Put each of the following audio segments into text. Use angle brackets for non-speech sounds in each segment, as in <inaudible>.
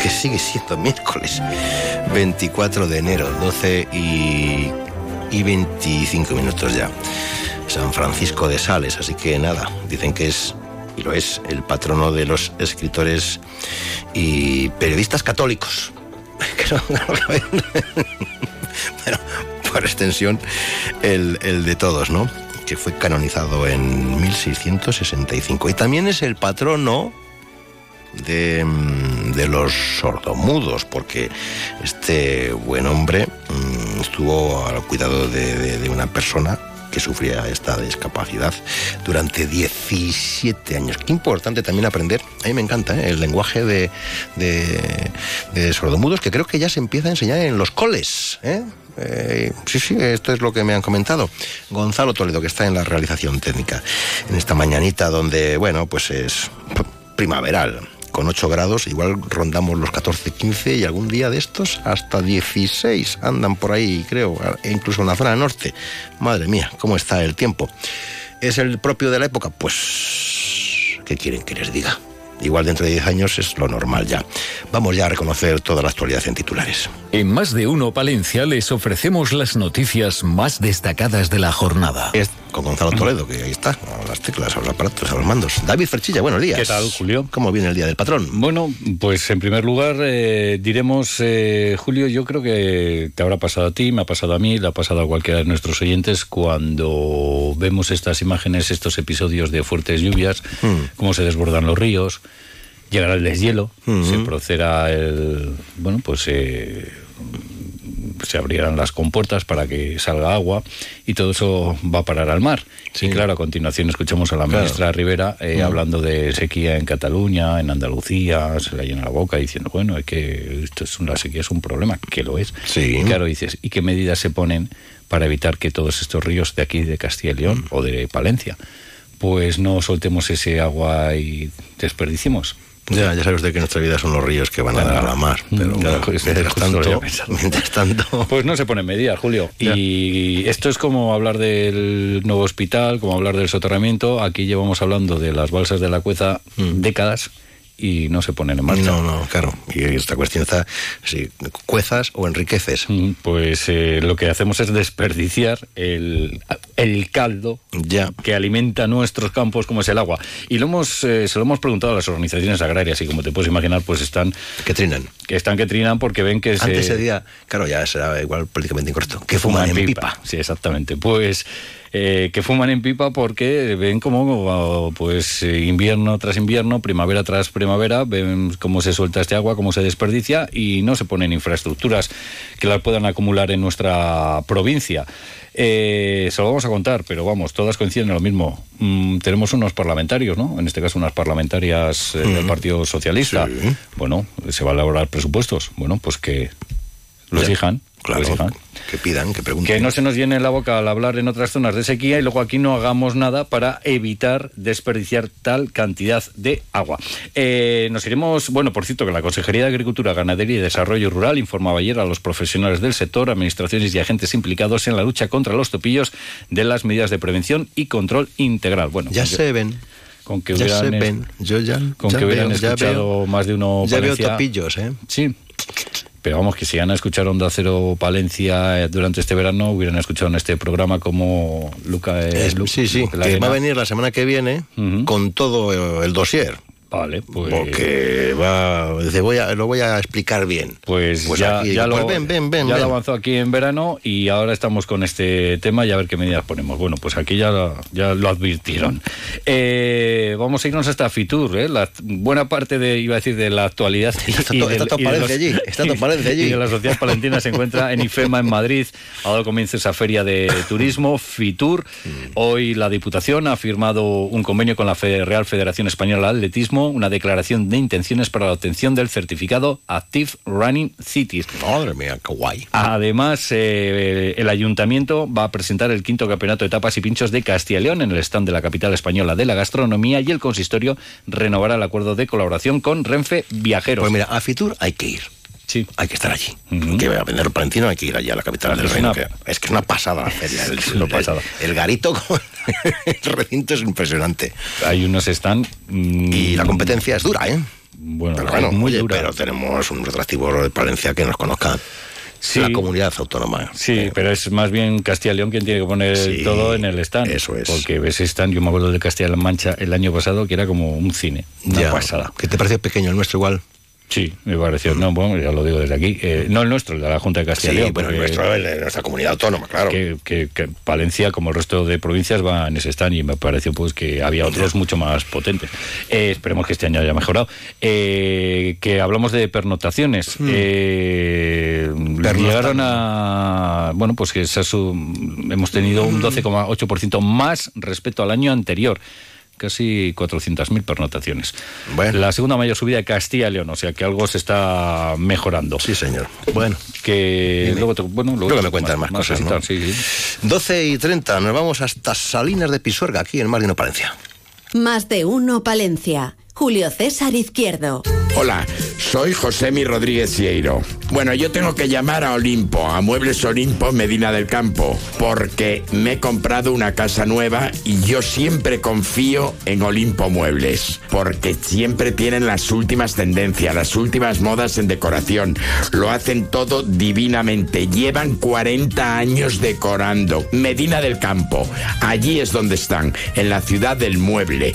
Que sigue siendo miércoles. 24 de enero, 12 y, y 25 minutos ya. San Francisco de Sales, así que nada, dicen que es, y lo es, el patrono de los escritores y periodistas católicos. <laughs> Pero, <laughs> por extensión, el, el de todos, ¿no? Que fue canonizado en 1665. Y también es el patrono de, mm, de, los sordomudos, porque este buen hombre mmm, estuvo al cuidado de, de, de, una persona que sufría esta discapacidad durante 17 años. Qué importante también aprender, a mí me encanta ¿eh? el lenguaje de, de, sordomudos, que creo que ya se empieza a enseñar en los coles. ¿eh? Eh, sí, sí, esto es lo que me han comentado. Gonzalo Toledo, que está en la realización técnica, en esta mañanita donde, bueno, pues es primaveral con 8 grados, igual rondamos los 14, 15 y algún día de estos hasta 16 andan por ahí, creo, incluso en la zona norte. Madre mía, ¿cómo está el tiempo? ¿Es el propio de la época? Pues, ¿qué quieren que les diga? Igual dentro de 10 años es lo normal ya. Vamos ya a reconocer toda la actualidad en titulares. En Más de Uno Palencia les ofrecemos las noticias más destacadas de la jornada. Es con Gonzalo Toledo, que ahí está, a las teclas, a los aparatos, a los mandos. David Ferchilla, buenos días. ¿Qué tal, Julio? ¿Cómo viene el Día del Patrón? Bueno, pues en primer lugar eh, diremos, eh, Julio, yo creo que te habrá pasado a ti, me ha pasado a mí, le ha pasado a cualquiera de nuestros oyentes cuando vemos estas imágenes, estos episodios de fuertes lluvias, mm. cómo se desbordan los ríos, llegará el deshielo, mm -hmm. se procederá el, bueno, pues eh, se abrirán las compuertas para que salga agua y todo eso va a parar al mar. Sí. Y claro, a continuación escuchamos a la claro. ministra Rivera eh, mm. hablando de sequía en Cataluña, en Andalucía, se la llena la boca diciendo, bueno, es que esto es una sequía es un problema, que lo es. Sí. Y claro, dices, ¿y qué medidas se ponen para evitar que todos estos ríos de aquí, de Castilla y León mm. o de Palencia, pues no soltemos ese agua y desperdicimos? Ya, ya sabe usted que nuestra vida son los ríos que van claro. a dar a la mar. Pero claro, pues, mientras, tanto, mientras <laughs> tanto. Pues no se pone medidas, Julio. Ya. Y esto es como hablar del nuevo hospital, como hablar del soterramiento. Aquí llevamos hablando de las balsas de la cueza mm. décadas y no se ponen en marcha. No, no, claro. Y esta cuestión está, si cuezas o enriqueces. Pues eh, lo que hacemos es desperdiciar el, el caldo ya. que alimenta nuestros campos como es el agua. Y lo hemos, eh, se lo hemos preguntado a las organizaciones agrarias y como te puedes imaginar, pues están... Que trinan. Que están que trinan porque ven que... Antes se... ese día, claro, ya será igual políticamente incorrecto, que fuman, fuman en pipa. pipa. Sí, exactamente. Pues... Eh, que fuman en pipa porque ven como pues invierno tras invierno, primavera tras primavera, ven cómo se suelta este agua, cómo se desperdicia y no se ponen infraestructuras que las puedan acumular en nuestra provincia. Eh, se lo vamos a contar, pero vamos, todas coinciden en lo mismo. Mm, tenemos unos parlamentarios, ¿no? En este caso unas parlamentarias eh, mm. del Partido Socialista. Sí. Bueno, se va a elaborar presupuestos. Bueno, pues que lo exijan. Claro, que pidan, que pregunten. Que no se nos llene la boca al hablar en otras zonas de sequía y luego aquí no hagamos nada para evitar desperdiciar tal cantidad de agua. Eh, nos iremos, bueno, por cierto, que la Consejería de Agricultura, Ganadería y Desarrollo Rural informaba ayer a los profesionales del sector, administraciones y agentes implicados en la lucha contra los topillos de las medidas de prevención y control integral. Bueno, ya se ven con que ya hubieran, se ven. Yo ya, con ya que hubieran veo, escuchado veo, más de uno ya Palencia, veo topillos, ¿eh? Sí. Pero vamos, que si han escuchado Onda Cero Palencia durante este verano, hubieran escuchado en este programa como Luca... Es, Luca sí, sí, que va a venir la semana que viene uh -huh. con todo el dossier. Vale, pues. Porque va, dice, voy a, lo voy a explicar bien. Pues, pues ya, aquí, ya, pues lo, ven, ven, ven, ya lo avanzó aquí en verano y ahora estamos con este tema y a ver qué medidas ponemos. Bueno, pues aquí ya, ya lo advirtieron. Eh, vamos a irnos hasta Fitur, ¿eh? la buena parte de, iba a decir, de la actualidad. Está, y, to, del, está y de los, allí, está <laughs> allí. Y de la sociedad palentina se encuentra en IFEMA, en Madrid. Ha dado comienzo esa feria de turismo, Fitur. Hoy la Diputación ha firmado un convenio con la Real Federación Española de Atletismo una declaración de intenciones para la obtención del certificado Active Running Cities. Madre mía, qué guay. Además, eh, el ayuntamiento va a presentar el quinto campeonato de tapas y pinchos de Castilla y León en el stand de la capital española de la gastronomía y el consistorio renovará el acuerdo de colaboración con Renfe Viajeros. Pues mira, a Fitur hay que ir. Sí. Hay que estar allí. Ujú. Que voy a vender palentino, hay que ir allá a la capital del reino. una- que- Es que es una pasada la feria. El, <laughs> el- pasada. el garito con <laughs> el recinto es impresionante. Hay unos stand mm, Y la competencia es dura, ¿eh? bueno, Pero bueno, muy oye, dura. pero tenemos un atractivo de Palencia que nos conozca. Sí. La comunidad autónoma. Sí, Eh, pero es más bien Castilla y León quien tiene que poner Sí, todo en el stand. eso es. Porque ves stand, yo me acuerdo de Castilla-La Mancha el año pasado, que era como un cine, una ya. pasada. ¿Qué te pareció pequeño el nuestro igual? Sí, me pareció. No, bueno, ya lo digo desde aquí. Eh, no el nuestro, el de la Junta de Castilla y Sí, León. bueno, el porque- nuestro, el de nuestra comunidad autónoma, claro. que, que- que Palencia, como el resto de provincias, va en ese stand y me pareció pues que había otros mucho más potentes. Eh, esperemos que este año haya mejorado. Eh, que hablamos de pernotaciones. Eh, llegaron a... Bueno, pues que se ha su- hemos tenido un 12,8% más respecto al año anterior. Casi 400.000 pernotaciones. Bueno. La segunda mayor subida de Castilla y León, o sea que algo se está mejorando. Sí, señor. Bueno. Que Dime. luego te, bueno, luego Luego te- me cuentas más cosas, ¿no? cositas, sí, sí. 12 y 30, nos vamos hasta Salinas de Pisuerga, aquí en Mar de Uno, Palencia. Más de uno Palencia. Julio César Izquierdo. Hola, soy Josemi Rodríguez Sieiro. Bueno, yo tengo que llamar a Olimpo, a Muebles Olimpo Medina del Campo, porque me he comprado una casa nueva y yo siempre confío en Olimpo Muebles, porque siempre tienen las últimas tendencias, las últimas modas en decoración. Lo hacen todo divinamente. Llevan 40 años decorando. Medina del Campo, allí es donde están, en la ciudad del mueble.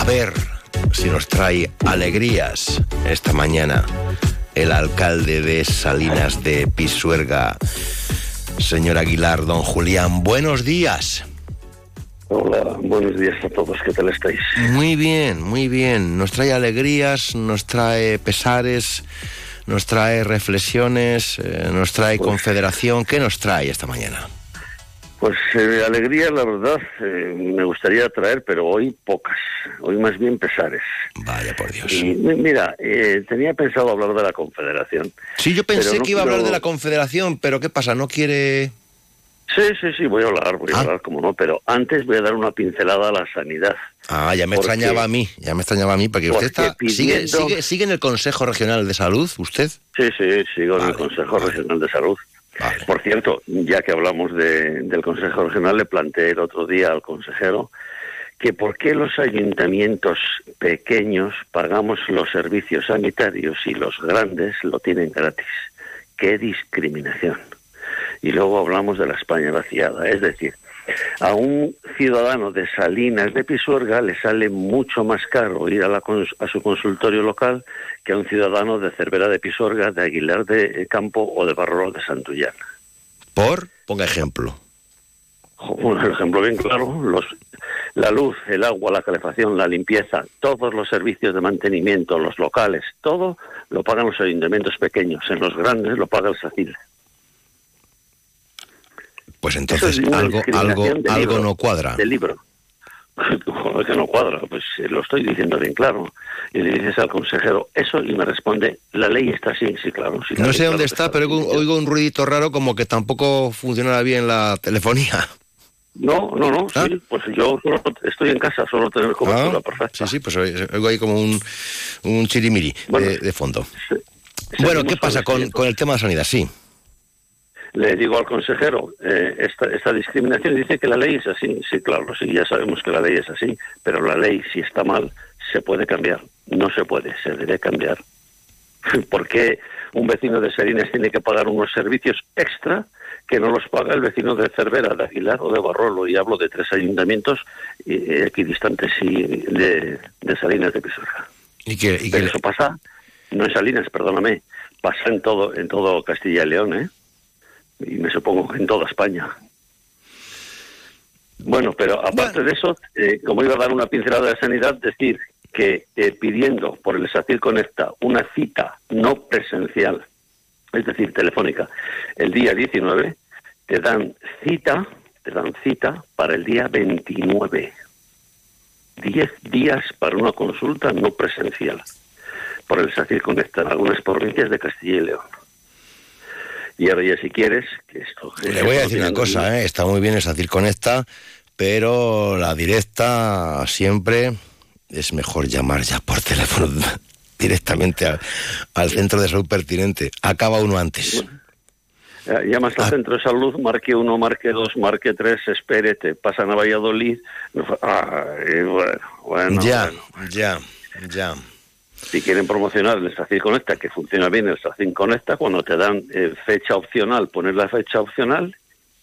A ver si nos trae alegrías esta mañana el alcalde de Salinas de Pisuerga, señor Aguilar, don Julián. Buenos días. Hola, buenos días a todos, ¿qué tal estáis? Muy bien, muy bien. Nos trae alegrías, nos trae pesares, nos trae reflexiones, eh, nos trae Pues- confederación. ¿Qué nos trae esta mañana? Pues eh, alegría, la verdad, eh, me gustaría traer, pero hoy pocas, hoy más bien pesares. Vaya por Dios. Y mi- mira, eh, tenía pensado hablar de la Confederación. Sí, yo pensé no que iba a hablar de la confederación, pero ¿qué pasa? ¿No quiere...? Sí, sí, sí, voy a hablar, voy a Ah. hablar, como no, pero antes voy a dar una pincelada a la sanidad. Ah, ya me Porque- extrañaba a mí, ya me extrañaba a mí, porque usted está, sigue, pidiendo- sigue, sigue en el Consejo Regional de Salud, usted. Sí, sí, sigo en el Consejo vale. Regional de Salud. Por cierto, ya que hablamos de- del Consejo Regional, le planteé el otro día al consejero que por qué los ayuntamientos pequeños pagamos los servicios sanitarios y los grandes lo tienen gratis. ¡Qué discriminación! Y luego hablamos de la España vaciada. Es decir, a un ciudadano de Salinas de Pisuerga le sale mucho más caro ir a, la cons- a su consultorio local que a un ciudadano de Cervera de Pisuerga, de Aguilar de Campo o de Barro de Santullán. Por, ponga ejemplo. Un ejemplo bien claro, los, la luz, el agua, la calefacción, la limpieza, todos los servicios de mantenimiento, los locales, todo lo pagan los ayuntamientos pequeños. En los grandes lo paga el SACIL. Pues entonces es algo, algo, algo libro, no cuadra. Del libro. <laughs> Joder, que no cuadra, pues eh, lo estoy diciendo bien claro. Y le dices al consejero eso y me responde, la ley está así, sí, claro. sí, la No sé claro dónde está, pero oigo, un ruidito raro como que tampoco funcionará bien la telefonía. No, no, no, ¿Ah? sí, pues yo solo estoy en casa, solo tener cobertura Ah, perfecta. Sí, sí, pues oigo ahí como un, un chirimiri Bueno, de, de fondo. Se- Bueno, ¿qué pasa con, con el tema de sanidad? Sí. Le digo al consejero, eh, esta, esta discriminación dice que la ley es así. Sí, claro, sí, ya sabemos que la ley es así, pero la ley, si está mal, se puede cambiar. No se puede, se debe cambiar. <laughs> ¿Por qué un vecino de Salinas tiene que pagar unos servicios extra que no los paga el vecino de Cervera, de Aguilar o de Barrolo, y hablo de tres ayuntamientos eh, equidistantes y de, de Salinas de Pisuerga. ¿Y que, y Pero que- eso pasa, no en Salinas, perdóname, pasa en todo, en todo Castilla y León, ¿eh? Y me supongo que en toda España. Bueno, pero aparte de eso, eh, como iba a dar una pincelada de sanidad, decir que eh, pidiendo por el SACIR Conecta una cita no presencial, es decir, telefónica, el día 19, te dan cita, te dan cita para el día 29. 10 días para una consulta no presencial por el SACIR Conecta en algunas provincias de Castilla y León. Y ahora ya si quieres, que esto... Le voy a decir una cosa, ¿eh? está muy bien esa circonecta, pero la directa siempre es mejor llamar ya por teléfono <laughs> directamente al, al centro de salud pertinente. Acaba uno antes. Eh, Llamas al centro de salud, marque uno, marque dos, marque tres, espere, te pasan a Valladolid. Ah, bueno, bueno, ya, bueno. ya, ya. Si quieren promocionar el SACIR Conecta, que funciona bien el SACIR Conecta, cuando te dan eh, fecha opcional, pones la fecha opcional,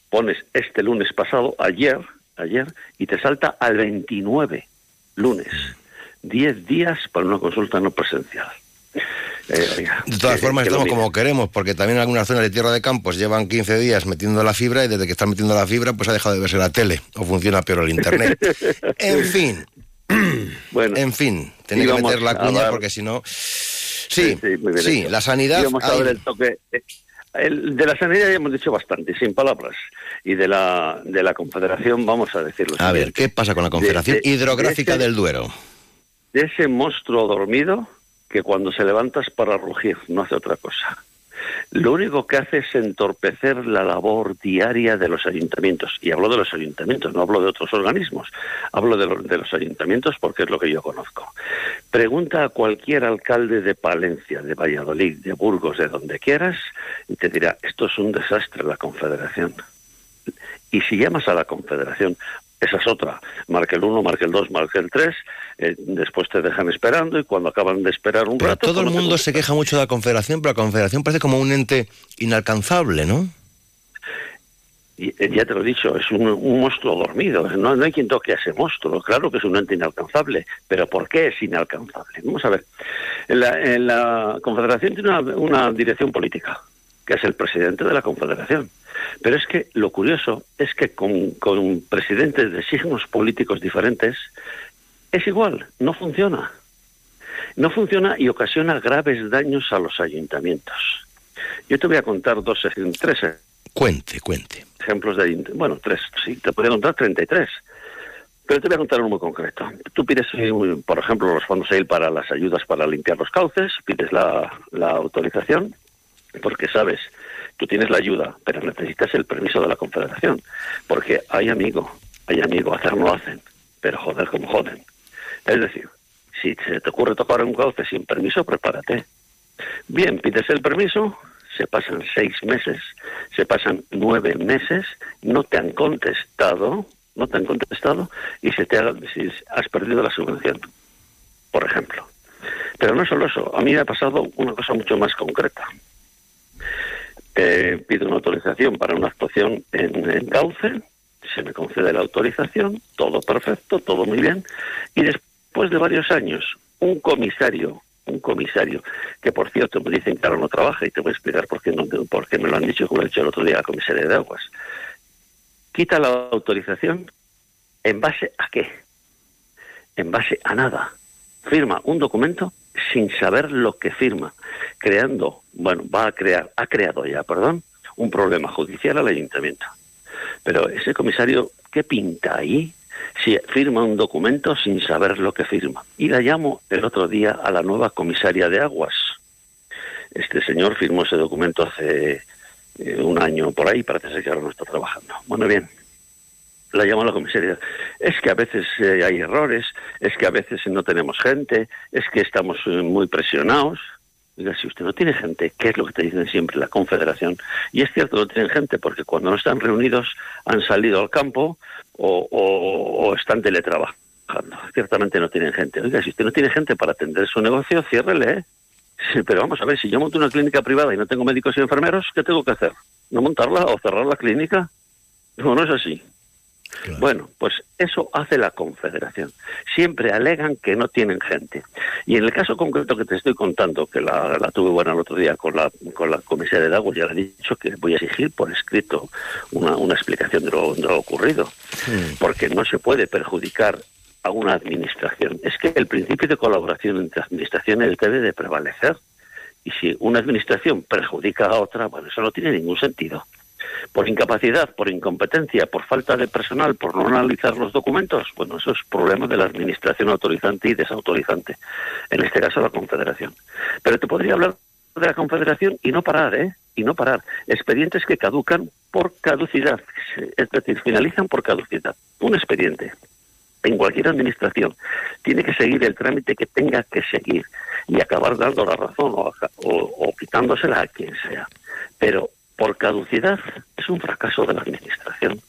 pones este lunes pasado, ayer, ayer, y te salta al 29, lunes. 10 días para una consulta no presencial. Eh, oiga, De todas que- formas, que estamos como queremos, porque también en algunas zonas de Tierra de Campos llevan 15 días metiendo la fibra y desde que están metiendo la fibra, pues ha dejado de verse la tele o funciona peor el internet. <laughs> en fin, Bueno, en fin, tenía que meter la cuña porque si no. Sí, Sí, muy bien sí, hecho. la sanidad. Y vamos a hay- ver el toque. eh, el- de la sanidad ya hemos dicho bastante, sin palabras. Y de la, de la Confederación vamos a decirlo. A ver, ¿qué pasa con la Confederación de- de Hidrográfica ese- del Duero? De ese monstruo dormido que cuando se levanta es para rugir, no hace otra cosa. Lo único que hace es entorpecer la labor diaria de los ayuntamientos. Y hablo de los ayuntamientos, no hablo de otros organismos. Hablo de, de los ayuntamientos porque es lo que yo conozco. Pregunta a cualquier alcalde de Palencia, de Valladolid, de Burgos, de donde quieras, y te dirá, esto es un desastre la Confederación. Y si llamas a la Confederación, esa es otra. Marca el 1, marca el 2, marca el 3, después te dejan esperando y cuando acaban de esperar un Pero rato... todo el mundo se queja mucho de la Confederación, pero la Confederación parece como un ente inalcanzable, ¿no? Y, eh, ya te lo he dicho, es un, un monstruo dormido. No, no hay quien toque a ese monstruo. Claro que es un ente inalcanzable, pero ¿por qué es inalcanzable? Vamos a ver. En la, en la Confederación tiene una, una dirección política, que es el presidente de la Confederación. Pero es que lo curioso es que con, con presidentes de signos políticos diferentes es igual, no funciona. No funciona y ocasiona graves daños a los ayuntamientos. Yo te voy a contar dos, tres Cuente, cuente. ejemplos de bueno, tres, sí, te podría contar 33. Pero te voy a contar uno muy concreto. Tú pides, eh, por ejemplo, los fondos EIL para las ayudas para limpiar los cauces, pides la, la autorización, porque sabes, tú tienes la ayuda, pero necesitas el permiso de la Confederación, porque hay amigo, hay amigo, hacer no hacen, pero joder como joden. Es decir, si se te ocurre tocar un cauce sin permiso, prepárate. Bien, pides el permiso, se pasan seis meses, se pasan nueve meses, no te han contestado, no te han contestado y se te ha, has perdido la subvención, por ejemplo. Pero no solo eso, a mí me ha pasado una cosa mucho más concreta. Eh, pido una autorización para una actuación en cauce, se me concede la autorización, todo perfecto, todo muy bien, y después de varios años, un comisario un comisario, que por cierto me dicen que ahora no trabaja y te voy a explicar por qué, no, me lo han dicho, como he dicho el otro día a la comisaria de aguas. Quita la autorización en base a qué? En base a nada. Firma un documento sin saber lo que firma, creando, bueno, va a crear, ha creado ya, perdón, un problema judicial al ayuntamiento. Pero ese comisario, ¿qué pinta ahí? si firma un documento sin saber lo que firma. Y la llamo el otro día a la nueva comisaria de aguas. Este señor firmó ese documento hace eh, un año por ahí, parece ser que ahora no está trabajando. Bueno, bien, la llamo a la comisaría. Es que a veces eh, hay errores, es que a veces no tenemos gente, es que estamos eh, muy presionados. Diga, si usted no tiene gente, ¿qué es lo que te dicen siempre la Confederación? Y es cierto, no tienen gente porque cuando no están reunidos han salido al campo o, están teletrabajando. Ciertamente no tienen gente. Oiga, si usted no tiene gente para atender su negocio, ciérrele. ¿eh? Pero vamos a ver, si yo monto una clínica privada y no tengo médicos y enfermeros, ¿qué tengo que hacer? no montarla o cerrar la clínica. No, no es así. Bueno, pues eso hace la Confederación. Siempre alegan que no tienen gente. Y en el caso concreto que te estoy contando, que la, tuve buena el otro día con la, con la comisaria de agua, ya le he dicho que voy a exigir por escrito una, una explicación de lo, de lo ocurrido. Porque no se puede perjudicar a una administración. Es que el principio de colaboración entre administraciones debe de prevalecer. Y si una administración perjudica a otra, bueno, eso no tiene ningún sentido por incapacidad, por incompetencia, por falta de personal, por no analizar los documentos, bueno, eso es problema de la administración autorizante y desautorizante, en este caso la Confederación. Pero te podría hablar de la Confederación y no parar, ¿eh? Y no parar. Expedientes que caducan por caducidad, es decir, finalizan por caducidad. Un expediente en cualquier administración tiene que seguir el trámite que tenga que seguir y acabar dando la razón o, o quitándosela a quien sea. Pero por caducidad es un fracaso de la Administración.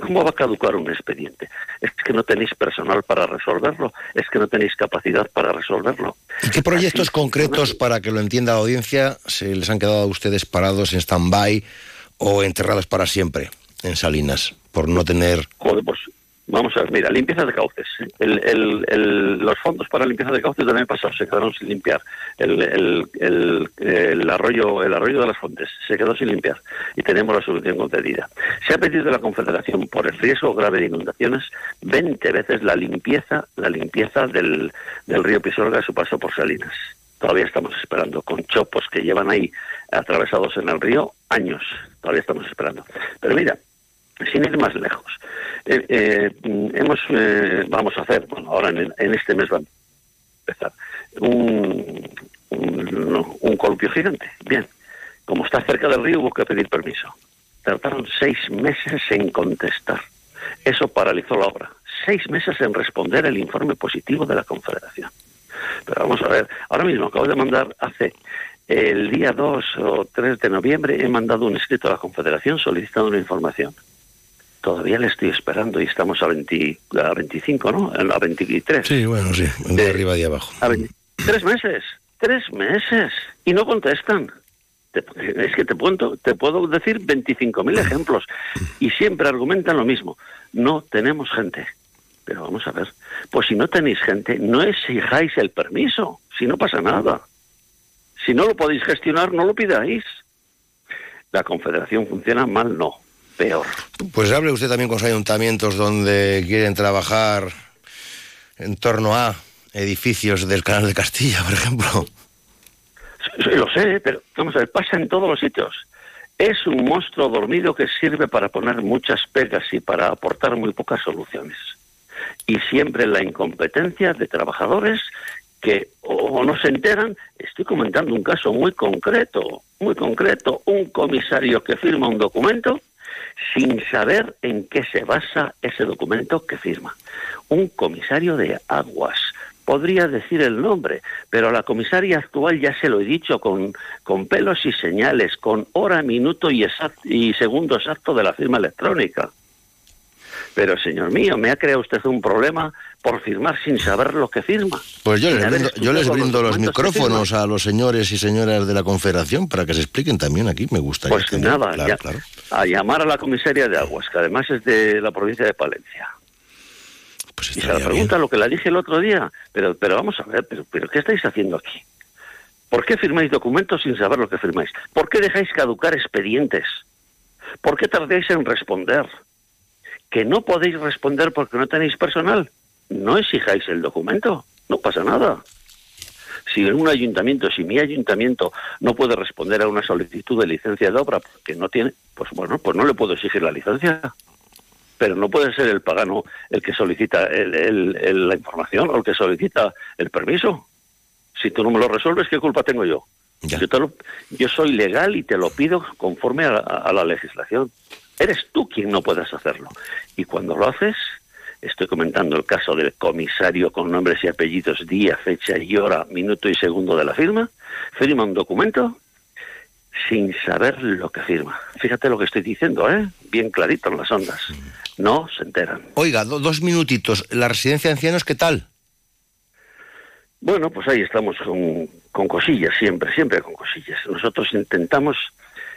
¿Cómo va a caducar un expediente? ¿Es que no tenéis personal para resolverlo? ¿Es que no tenéis capacidad para resolverlo? ¿Y qué proyectos concretos, para que lo entienda la audiencia, se les han quedado a ustedes parados en stand-by o enterrados para siempre en Salinas por no tener... Joder, pues Vamos a ver, mira, limpieza de cauces. los fondos para limpieza de cauces del año pasado se quedaron sin limpiar. El, arroyo, el arroyo de las fuentes se quedó sin limpiar y tenemos la solución concedida. Se ha pedido a la Confederación por el riesgo grave de inundaciones 20 veces la limpieza, la limpieza del, del río Pisorga a su paso por Salinas. Todavía estamos esperando, con chopos que llevan ahí atravesados en el río años. Todavía estamos esperando. Pero mira, sin ir más lejos, eh, eh, hemos, eh, vamos a hacer, bueno, ahora en, este mes va a empezar, un, un, columpio gigante. Bien, como está cerca del río hubo que pedir permiso. Tardaron seis meses en contestar. Eso paralizó la obra. Seis meses en responder el informe positivo de la Confederación. Pero vamos a ver, ahora mismo acabo de mandar hace el día 2 o 3 de noviembre, he mandado un escrito a la Confederación solicitando una información todavía le estoy esperando y estamos a, 20, a 25, ¿no? A 23. Sí, bueno, sí, de, arriba y abajo. tres meses, tres meses, y no contestan. es que te puedo, te puedo decir 25.000 ejemplos y siempre argumentan lo mismo. No tenemos gente. Pero vamos a ver, pues si no tenéis gente, no exijáis el permiso, si no pasa nada. Si no lo podéis gestionar, no lo pidáis. La confederación funciona mal, no peor. Pues hable usted también con los ayuntamientos donde quieren trabajar en torno a edificios del Canal de Castilla, por ejemplo. Sí, lo sé, pero vamos a ver, pasa en todos los sitios. Es un monstruo dormido que sirve para poner muchas pegas y para aportar muy pocas soluciones. Y siempre la incompetencia de trabajadores que o no se enteran. Estoy comentando un caso muy concreto, muy concreto. Un comisario que firma un documento sin saber en qué se basa ese documento que firma. Un comisario de aguas. Podría decir el nombre, pero la comisaria actual ya se lo he dicho con, con pelos y señales, con hora, minuto y, y segundo exacto de la firma electrónica. Pero, señor mío, me ha creado usted un problema por firmar sin saber lo que firma. Pues yo les brindo, yo les brindo los, micrófonos a los señores y señoras de la Confederación para que se expliquen también aquí, me gusta. Pues nada, a llamar a la comisaria de aguas, que además es de la provincia de Palencia. Pues y se la pregunta lo que la dije el otro día, pero, pero vamos a ver, pero, pero ¿qué estáis haciendo aquí? ¿Por qué firmáis documentos sin saber lo que firmáis? ¿Por qué dejáis caducar expedientes? ¿Por qué tardáis en responder? ¿Que no podéis responder porque no tenéis personal? no exijáis el documento, no pasa nada. Si en un ayuntamiento, si mi ayuntamiento no puede responder a una solicitud de licencia de obra porque no tiene, pues bueno, pues no le puedo exigir la licencia. Pero no puede ser el pagano el que solicita la información o el que solicita el permiso. Si tú no me lo resuelves, ¿qué culpa tengo yo? Yo, soy legal y te lo pido conforme a la legislación. Eres tú quien no puedes hacerlo. Y cuando lo haces, Estoy comentando el caso del comisario con nombres y apellidos, día, fecha y hora, minuto y segundo de la firma. Firma un documento sin saber lo que firma. Fíjate lo que estoy diciendo, ¿eh? Bien clarito en las ondas. No se enteran. Oiga, dos minutitos. ¿La residencia de ancianos qué tal? Bueno, pues ahí estamos con, con cosillas, siempre, siempre con cosillas. Nosotros intentamos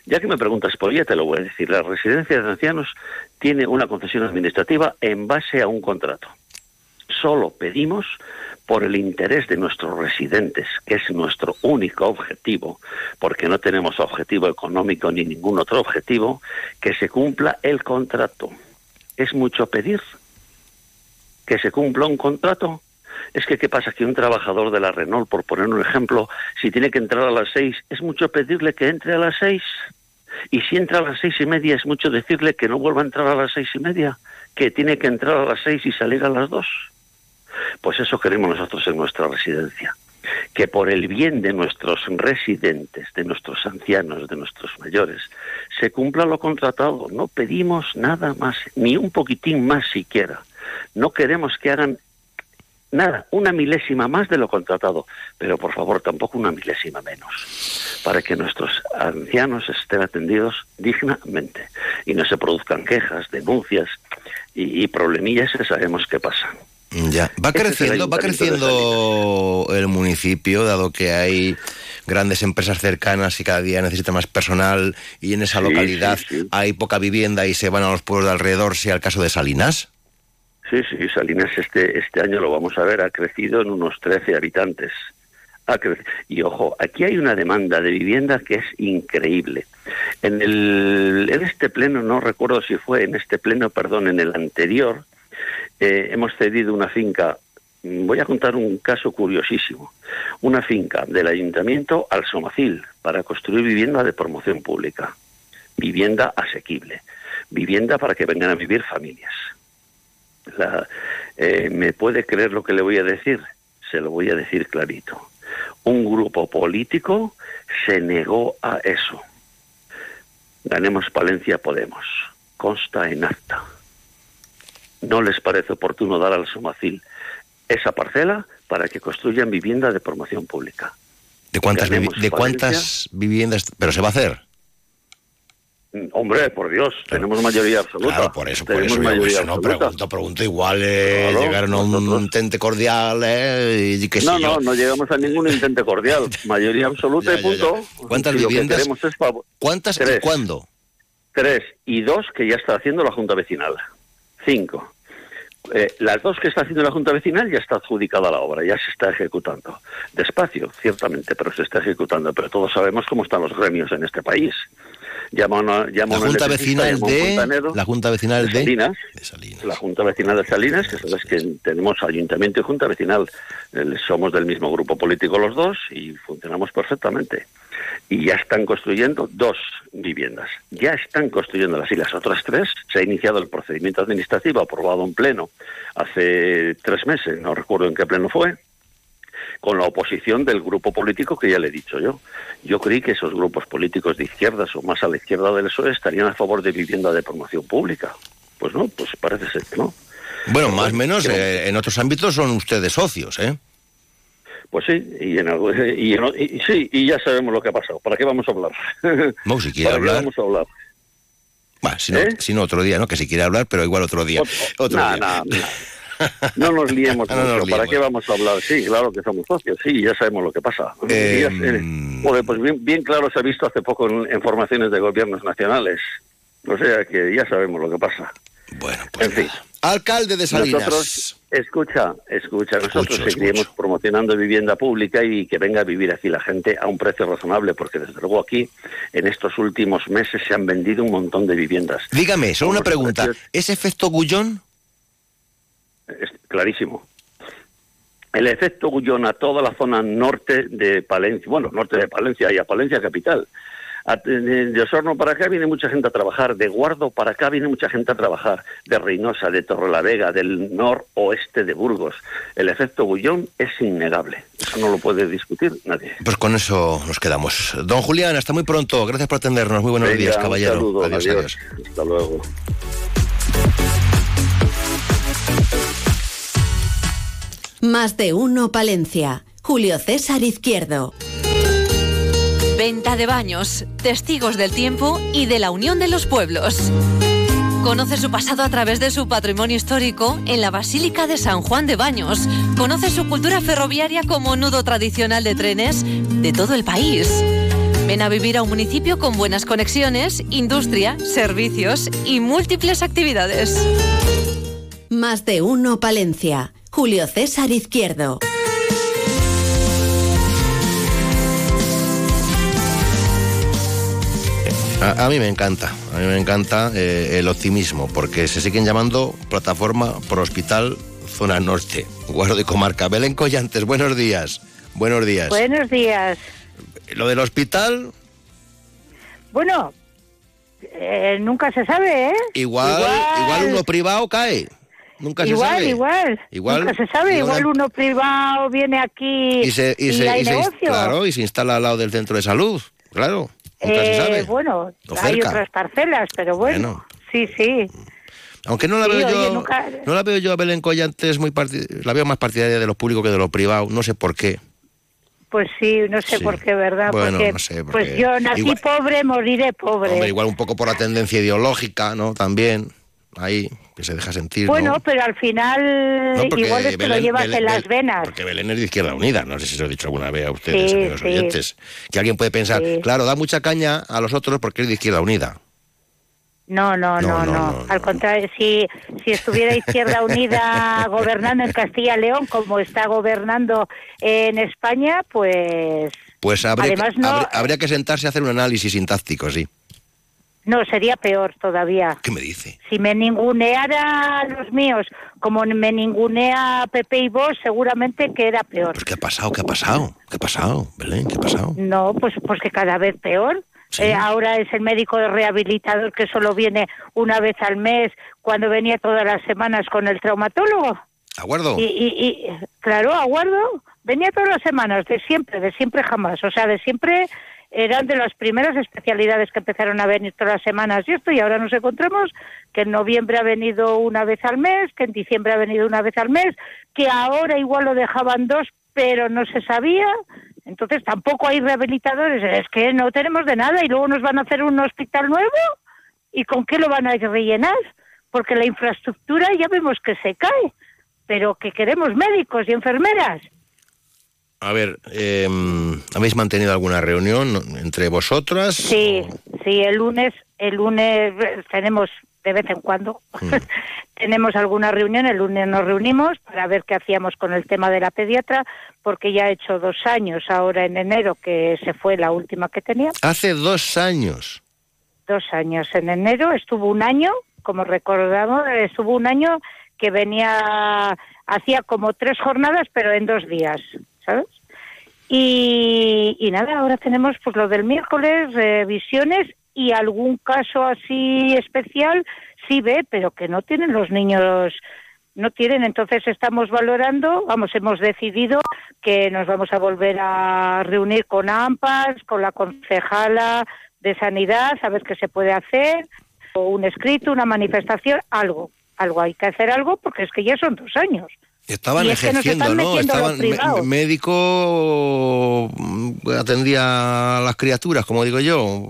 Ya que me preguntas por ella, te lo voy a decir. La residencia de ancianos tiene una concesión administrativa en base a un contrato. Solo pedimos por el interés de nuestros residentes, que es nuestro único objetivo, porque no tenemos objetivo económico ni ningún otro objetivo, que se cumpla el contrato. ¿Es mucho pedir que se cumpla un contrato? Es que, ¿qué pasa? Que un trabajador de la Renault, por poner un ejemplo, si tiene que entrar a las seis, ¿es mucho pedirle que entre a las seis? Y si entra a las seis y media, ¿es mucho decirle que no vuelva a entrar a las seis y media? ¿Que tiene que entrar a las seis y salir a las dos? Pues eso queremos nosotros en nuestra residencia. Que por el bien de nuestros residentes, de nuestros ancianos, de nuestros mayores, se cumpla lo contratado. No pedimos nada más, ni un poquitín más siquiera. No queremos que hagan nada, una milésima más de lo contratado, pero por favor tampoco una milésima menos, para que nuestros ancianos estén atendidos dignamente. Y no se produzcan quejas, denuncias y, problemillas que sabemos que pasan. Ya, va creciendo, va creciendo el municipio, dado que hay grandes empresas cercanas y cada día necesita más personal y en esa localidad hay poca vivienda y se van a los pueblos de alrededor, sea el caso de Salinas. Sí, sí, Salinas este, este año lo vamos a ver, ha crecido en unos 13 habitantes. Ha y ojo, aquí hay una demanda de vivienda que es increíble. En, el, en este pleno, no recuerdo si fue en este pleno, perdón, en el anterior, eh, hemos cedido una finca. Voy a contar un caso curiosísimo. Una finca del ayuntamiento al Somacil para construir vivienda de promoción pública. Vivienda asequible. Vivienda para que vengan a vivir familias la, eh, ¿Me puede creer lo que le voy a decir? Se lo voy a decir clarito. Un grupo político se negó a eso. Ganemos Palencia Podemos. Consta en acta. ¿No les parece oportuno dar al Somacil esa parcela para que construyan vivienda de promoción pública? ¿De cuántas, ¿de cuántas viviendas? ¿Pero se va a hacer? Hombre, por Dios, tenemos mayoría absoluta. Claro, por eso, por eso mayoría no pregunto, pregunto igual eh, llegaron a un intente cordial eh, y que No, no, no llegamos a ningún intente cordial. <laughs> mayoría absoluta y punto. ¿Cuántas viviendas? ¿Cuántas y cuándo? Tres y dos que ya está haciendo la Junta Vecinal. Cinco. Eh, las dos que está haciendo la Junta Vecinal ya está adjudicada la obra, ya se está ejecutando. Despacio, ciertamente, pero se está ejecutando. Pero todos sabemos cómo están los gremios en este país llama, la Junta Vecinal de la Junta Vecinal de, Salinas, La Junta Vecinal de Salinas, que sabes que tenemos Ayuntamiento y Junta Vecinal. Somos del mismo grupo político los dos y funcionamos perfectamente. Y ya están construyendo dos viviendas. Ya están construyendo y las otras tres. Se ha iniciado el procedimiento administrativo aprobado en pleno hace tres meses, no recuerdo en qué pleno fue con la oposición del grupo político que ya le he dicho yo. Yo creí que esos grupos políticos de izquierdas o más a la izquierda del PSOE estarían a favor de vivienda de promoción pública. Pues no, pues parece ser que no. Bueno, más o menos eh, en otros ámbitos son ustedes socios, ¿eh? Pues sí, y, en, y, sí, y ya sabemos lo que ha pasado. ¿Para qué vamos a hablar? No, si quiere hablar. vamos a hablar? si, no, ¿Eh? si, no, otro día, ¿no? Que si quiere hablar, pero igual otro día. Otro, día. No nos liemos <laughs> mucho. ¿Para qué vamos a hablar? Sí, claro que somos socios, sí, ya sabemos lo que pasa. Em, pues bien, claro se ha visto hace poco en, formaciones de gobiernos nacionales. O sea que ya sabemos lo que pasa. Bueno, pues. En fin. Alcalde de Salinas. Nosotros, escucha, escucha, nosotros seguiremos promocionando vivienda pública y que venga a vivir aquí la gente a un precio razonable, porque desde luego aquí en estos últimos meses se han vendido un montón de viviendas. Dígame, solo una pregunta. ¿Es efecto Gullón? Es clarísimo. El efecto Gullón a toda la zona norte de Palencia, bueno, norte de Palencia y a Palencia capital. De Osorno para acá viene mucha gente a trabajar, de Guardo para acá viene mucha gente a trabajar, de Reynosa, de Torrelavega, del noroeste de Burgos. El efecto Gullón es innegable, eso no lo puede discutir nadie. Pues con eso nos quedamos. Don Julián, hasta muy pronto, gracias por atendernos, muy buenos días, caballero. adiós, adiós. Hasta luego. Más de uno Palencia. Julio César Izquierdo. Venta de baños, testigos del tiempo y de la unión de los pueblos. Conoce su pasado a través de su patrimonio histórico en la Basílica de San Juan de Baños. Conoce su cultura ferroviaria como nudo tradicional de trenes de todo el país Ven a vivir a un municipio con buenas conexiones, industria, servicios y múltiples actividades. Más de uno Palencia. Julio César Izquierdo. A, a mí me encanta, a mí me encanta eh, el optimismo, porque se siguen llamando plataforma por hospital zona norte, guardo y comarca. Belén Collantes, buenos días. Buenos días. Buenos días. Lo del hospital, Bueno, eh, nunca se sabe, ¿eh? igual, igual, uno privado cae. Nunca se igual, sabe. igual, Igual- Nunca se sabe. igual- Igual uno privado viene aquí Y se, y se- hay y se- negocio. claro, y se instala al lado del centro de salud. Claro, nunca se Eh, sabe. Bueno, O hay otras parcelas, pero bueno. Bueno. Sí, sí. Aunque no la Sí, veo oye, yo, nunca- no la veo yo a Belén Collantes muy parti- la veo más partidaria de lo público que de lo privado, no sé por qué. Pues sí, no sé Sí. por qué, ¿verdad? Bueno, porque, no sé, porque pues yo nací igual- pobre, moriré pobre. Hombre, igual un poco por la tendencia ideológica, ¿no? También, ahí, que se deja sentir, ¿no? bueno, pero al final No, igual es que lo llevas Belén- en las venas. Porque Belén es de Izquierda Unida, no sé si se lo he dicho alguna vez a ustedes, Sí, amigos sí. oyentes. Que alguien puede pensar, Sí. claro, da mucha caña a los otros porque es de Izquierda Unida. No, no, No, no, Al contrario, si, si estuviera Izquierda Unida <laughs> gobernando en Castilla y León como está gobernando en España, pues Pues habría, Además, habría, habría que sentarse a hacer un análisis sintáctico, sí. No, sería peor todavía. ¿Qué me dice? Si me ninguneara a los míos como me ningunea Pepe y vos, seguramente que era peor. Pues ¿qué ha pasado? ¿Qué ha pasado? ¿Qué ha pasado, Belén? ¿Qué ha pasado? No, pues, pues que cada vez peor. Sí. Eh, ahora es el médico rehabilitador que solo viene una vez al mes, cuando venía todas las semanas con el traumatólogo. ¿Acuerdo? Y, y, y, claro, aguardo, venía todas las semanas, de siempre, de siempre jamás. O sea, de siempre eran de las primeras especialidades que empezaron a venir todas las semanas. Y esto, y ahora nos encontramos que en noviembre ha venido una vez al mes, que en diciembre ha venido una vez al mes, que ahora igual lo dejaban dos, pero no se sabía. Entonces tampoco hay rehabilitadores, es que no tenemos de nada. Y luego nos van a hacer un hospital nuevo. Y con qué lo van a rellenar, porque la infraestructura ya vemos que se cae, pero que queremos médicos y enfermeras. A ver, eh, ¿habéis mantenido alguna reunión entre vosotras? Sí, sí, el lunes, el lunes tenemos de vez en cuando <laughs> tenemos alguna reunión, el lunes nos reunimos para ver qué hacíamos con el tema de la pediatra, porque ya ha hecho dos años ahora en enero que se fue la última que tenía, Hace dos años. dos años en enero, estuvo un año, como recordamos, estuvo un año que venía, hacía como tres jornadas, pero en dos días, ¿sabes? Y, y nada, ahora tenemos pues lo del miércoles, revisiones y algún caso así especial sí ve, pero que no tienen los niños, no tienen. Entonces estamos valorando, vamos, hemos decidido que nos vamos a volver a reunir con AMPAS, con la concejala de Sanidad, a ver qué se puede hacer, o un escrito, una manifestación, algo. Algo hay que hacer algo porque es que ya son dos años. Estaban Y es que nos ejerciendo, ¿no? Estaban médico mm, atendía a las criaturas, como digo yo.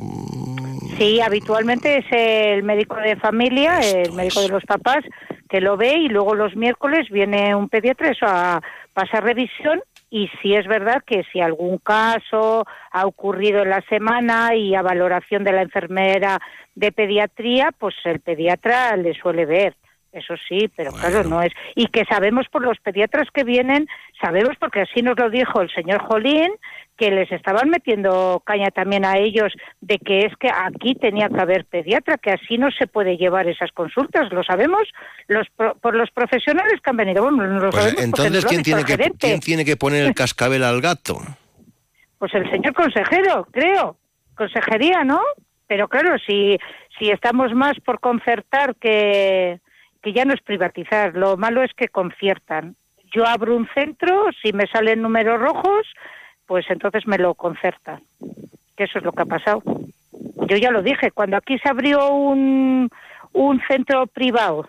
Sí, habitualmente es el médico de familia, el médico de los papás, que lo ve y luego los miércoles viene un pediatra eso a pasar revisión y si es verdad que si algún caso ha ocurrido en la semana y a valoración de la enfermera de pediatría, pues el pediatra le suele ver. Eso sí, pero claro, no es. Y que sabemos por los pediatras que vienen, sabemos porque así nos lo dijo el señor Jolín, que les estaban metiendo caña también a ellos de que es que aquí tenía que haber pediatra, que así no se puede llevar esas consultas, lo sabemos los pro- por los profesionales que han venido. Bueno, no lo Pues sabemos entonces, ¿quién tiene, que. ¿quién tiene que poner el cascabel al gato? Pues el señor consejero, creo. Consejería, ¿no? Pero claro, si, si estamos más por concertar que, que ya no es privatizar, lo malo es que conciertan. Yo abro un centro, si me salen números rojos, pues entonces me lo concertan. Que eso es lo que ha pasado. Yo ya lo dije, cuando aquí se abrió un, un centro privado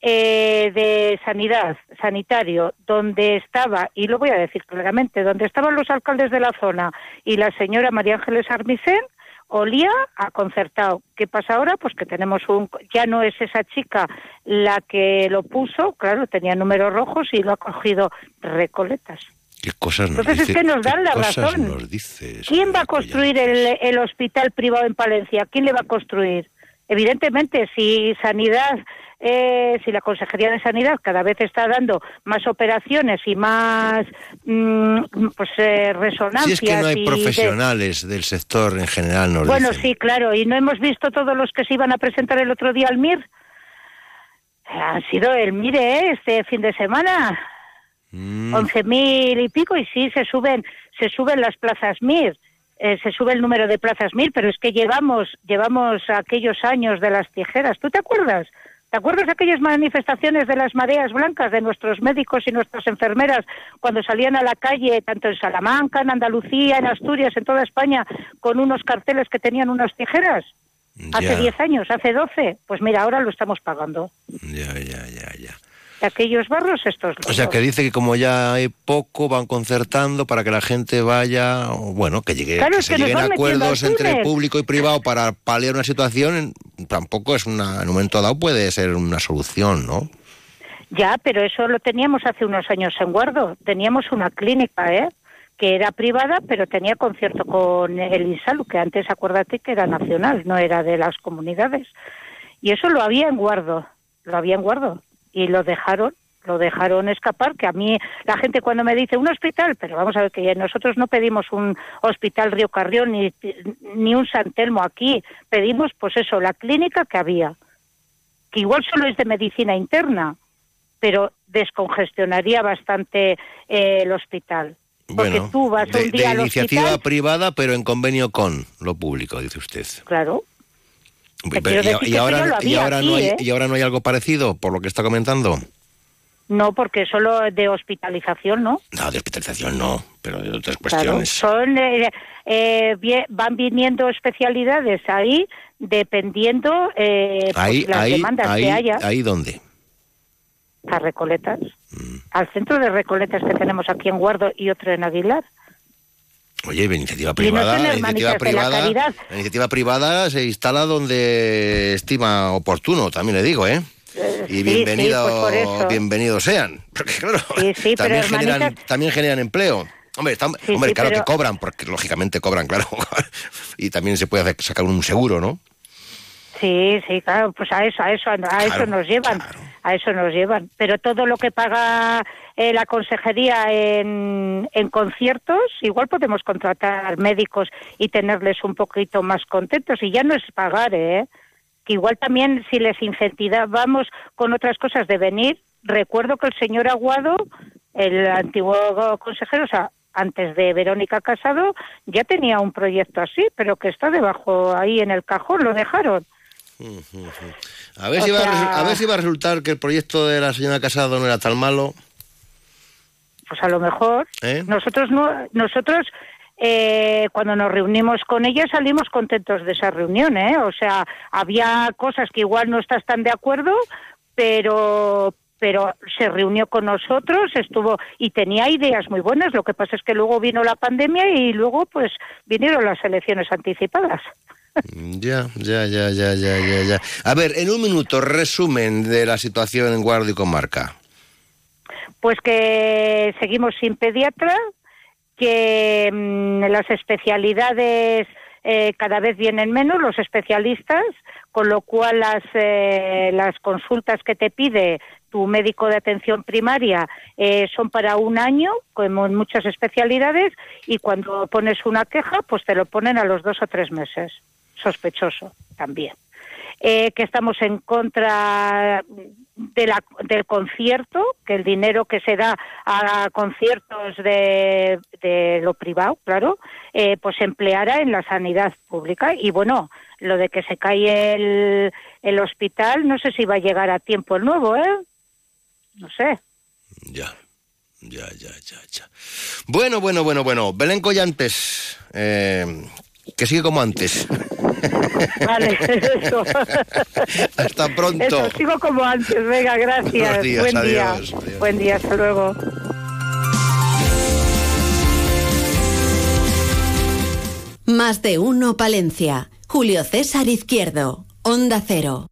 eh, de sanidad, sanitario, donde estaba, y lo voy a decir claramente, donde estaban los alcaldes de la zona y la señora María Ángeles Armisen, olía a concertado. ¿Qué pasa ahora? Pues que tenemos un, ya no es esa chica la que lo puso, claro, tenía números rojos y lo ha cogido recoletas. ¿Qué cosas nos Entonces es dice- que nos dan la razón. nos dices? ¿Quién va a construir el, el hospital privado en Palencia? ¿Quién le va a construir? Evidentemente, si Sanidad, eh, si la Consejería de Sanidad cada vez está dando más operaciones y más mm, pues eh, resonancias. Si es que no hay de- profesionales del sector en general, nos Bueno, dicen. sí, claro. ¿Y no hemos visto todos los que se iban a presentar el otro día al MIR? Han sido el MIR, ¿eh? Este fin de semana. Mm, Once mil y pico y sí se suben se suben las plazas MIR eh, se sube el número de plazas MIR pero es que llevamos llevamos aquellos años de las tijeras ¿tú te acuerdas? ¿Te acuerdas de aquellas manifestaciones de las mareas blancas de nuestros médicos y nuestras enfermeras cuando salían a la calle, tanto en Salamanca, en Andalucía, en Asturias, en toda España, con unos carteles que tenían unas tijeras? Hace Ya. 10 años, hace 12. Pues mira, ahora lo estamos pagando. Ya, ya, ya, ya. De aquellos barros, estos O sea, que dice que como ya hay poco, van concertando para que la gente vaya, o bueno, que, llegue, Claro, que es se que nos lleguen acuerdos entre público y privado para paliar una situación, tampoco es una, en un momento dado puede ser una solución, ¿no? Ya, pero eso lo teníamos hace unos años en Guardo. Teníamos una clínica, ¿eh? Que era privada, pero tenía concierto con el INSALU, que antes, acuérdate, que era nacional, no era de las comunidades. Y eso lo había en Guardo, lo había en Guardo. Y lo dejaron, lo dejaron escapar, que a mí la gente cuando me dice un hospital, pero vamos a ver que nosotros no pedimos un hospital Río Carrión ni, ni un San Telmo aquí, pedimos pues eso, la clínica que había, que igual solo es de medicina interna, pero descongestionaría bastante eh, el hospital. Porque Bueno, tú vas de, un día de al iniciativa hospital, privada, pero en convenio con lo público, dice usted. claro, y, ahora, no hay, y ahora no hay algo parecido, por lo que está comentando. no porque solo de hospitalización, ¿no? No, de hospitalización no, pero de otras Claro, cuestiones. son eh, eh, van viniendo especialidades ahí dependiendo eh, pues, las ahí, demandas ahí, que haya ahí dónde. a Recoletas, Mm. al centro de Recoletas que tenemos aquí en Guardo y otro en Aguilar. Oye, iniciativa no privada, iniciativa privada, la iniciativa privada se instala donde estima oportuno, también le digo, ¿eh? Eh, Y bienvenido, sí, pues bienvenidos sean, <laughs> porque claro, Sí, sí, pero también, generan, hermanitas- también generan empleo. Hombre, claro pero- que cobran, porque lógicamente cobran, <laughs> claro. y también se puede hacer- sacar un seguro, ¿no? Sí, sí, claro, pues a eso, a eso, a Claro, eso nos llevan, claro. a eso nos llevan. Pero todo lo que paga eh, la consejería en, en conciertos, igual podemos contratar médicos y tenerles un poquito más contentos. Y ya no es pagar, ¿eh? Que igual también si les incentivamos con otras cosas de venir, recuerdo que el señor Aguado, el antiguo consejero, o sea, antes de Verónica Casado, ya tenía un proyecto así, pero que está debajo ahí en el cajón, lo dejaron. A ver, O si va a, a ver si va a resultar que el proyecto de la señora Casado no era tan malo. pues a lo mejor ¿Eh? nosotros no nosotros eh, cuando nos reunimos con ella salimos contentos de esa reunión ¿eh? o sea había cosas que igual no estás tan de acuerdo pero pero se reunió con nosotros estuvo y tenía ideas muy buenas lo que pasa es que luego vino la pandemia y luego pues vinieron las elecciones anticipadas Ya, ya, ya, ya, ya, ya, ya. A ver, en un minuto, resumen de la situación en Guardia y Comarca. Pues que seguimos sin pediatra, que mm, las especialidades eh, cada vez vienen menos, los especialistas, con lo cual las, eh, las consultas que te pide tu médico de atención primaria eh, son para un año, como en muchas especialidades, y cuando pones una queja, pues te lo ponen a los dos o tres meses. Sospechoso también eh, que estamos en contra de la, del concierto, que el dinero que se da a conciertos de, de lo privado, claro, eh, pues se empleara en la sanidad pública. Y bueno, lo de que se cae el, el hospital, no sé si va a llegar a tiempo el nuevo, ¿eh? No sé. Ya, ya, ya, ya, ya. Bueno, bueno, bueno, bueno. Belén Collantes, eh, que sigue como antes. <laughs> Vale, <laughs> eso. Hasta pronto. Eso, sigo como antes. Venga, gracias. Días, Buen día. adiós. Buen día, hasta luego. Más de uno Palencia. Julio César Izquierdo. Onda Cero.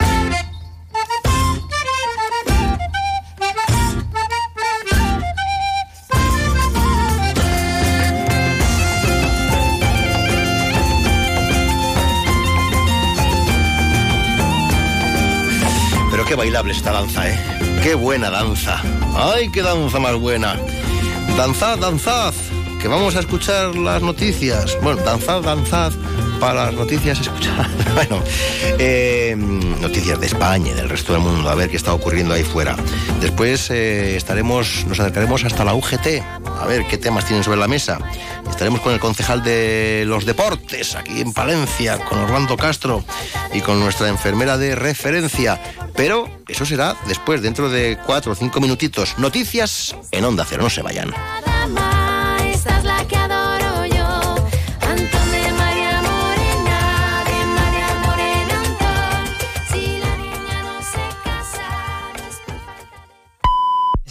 Qué bailable esta danza, ¿eh? Qué buena danza. ¡Ay, qué danza más buena! Danzad, danzad, que vamos a escuchar las noticias. Bueno, danzad, danzad para las noticias escuchar. <laughs> bueno, eh, noticias de España y del resto del mundo, a ver qué está ocurriendo ahí fuera. Después eh, estaremos, nos acercaremos hasta la UGT, a ver qué temas tienen sobre la mesa. Estaremos con el concejal de los deportes aquí en Palencia, con Orlando Castro y con nuestra enfermera de referencia. Pero eso será después, dentro de cuatro o cinco minutitos. Noticias en Onda Cero, no se vayan.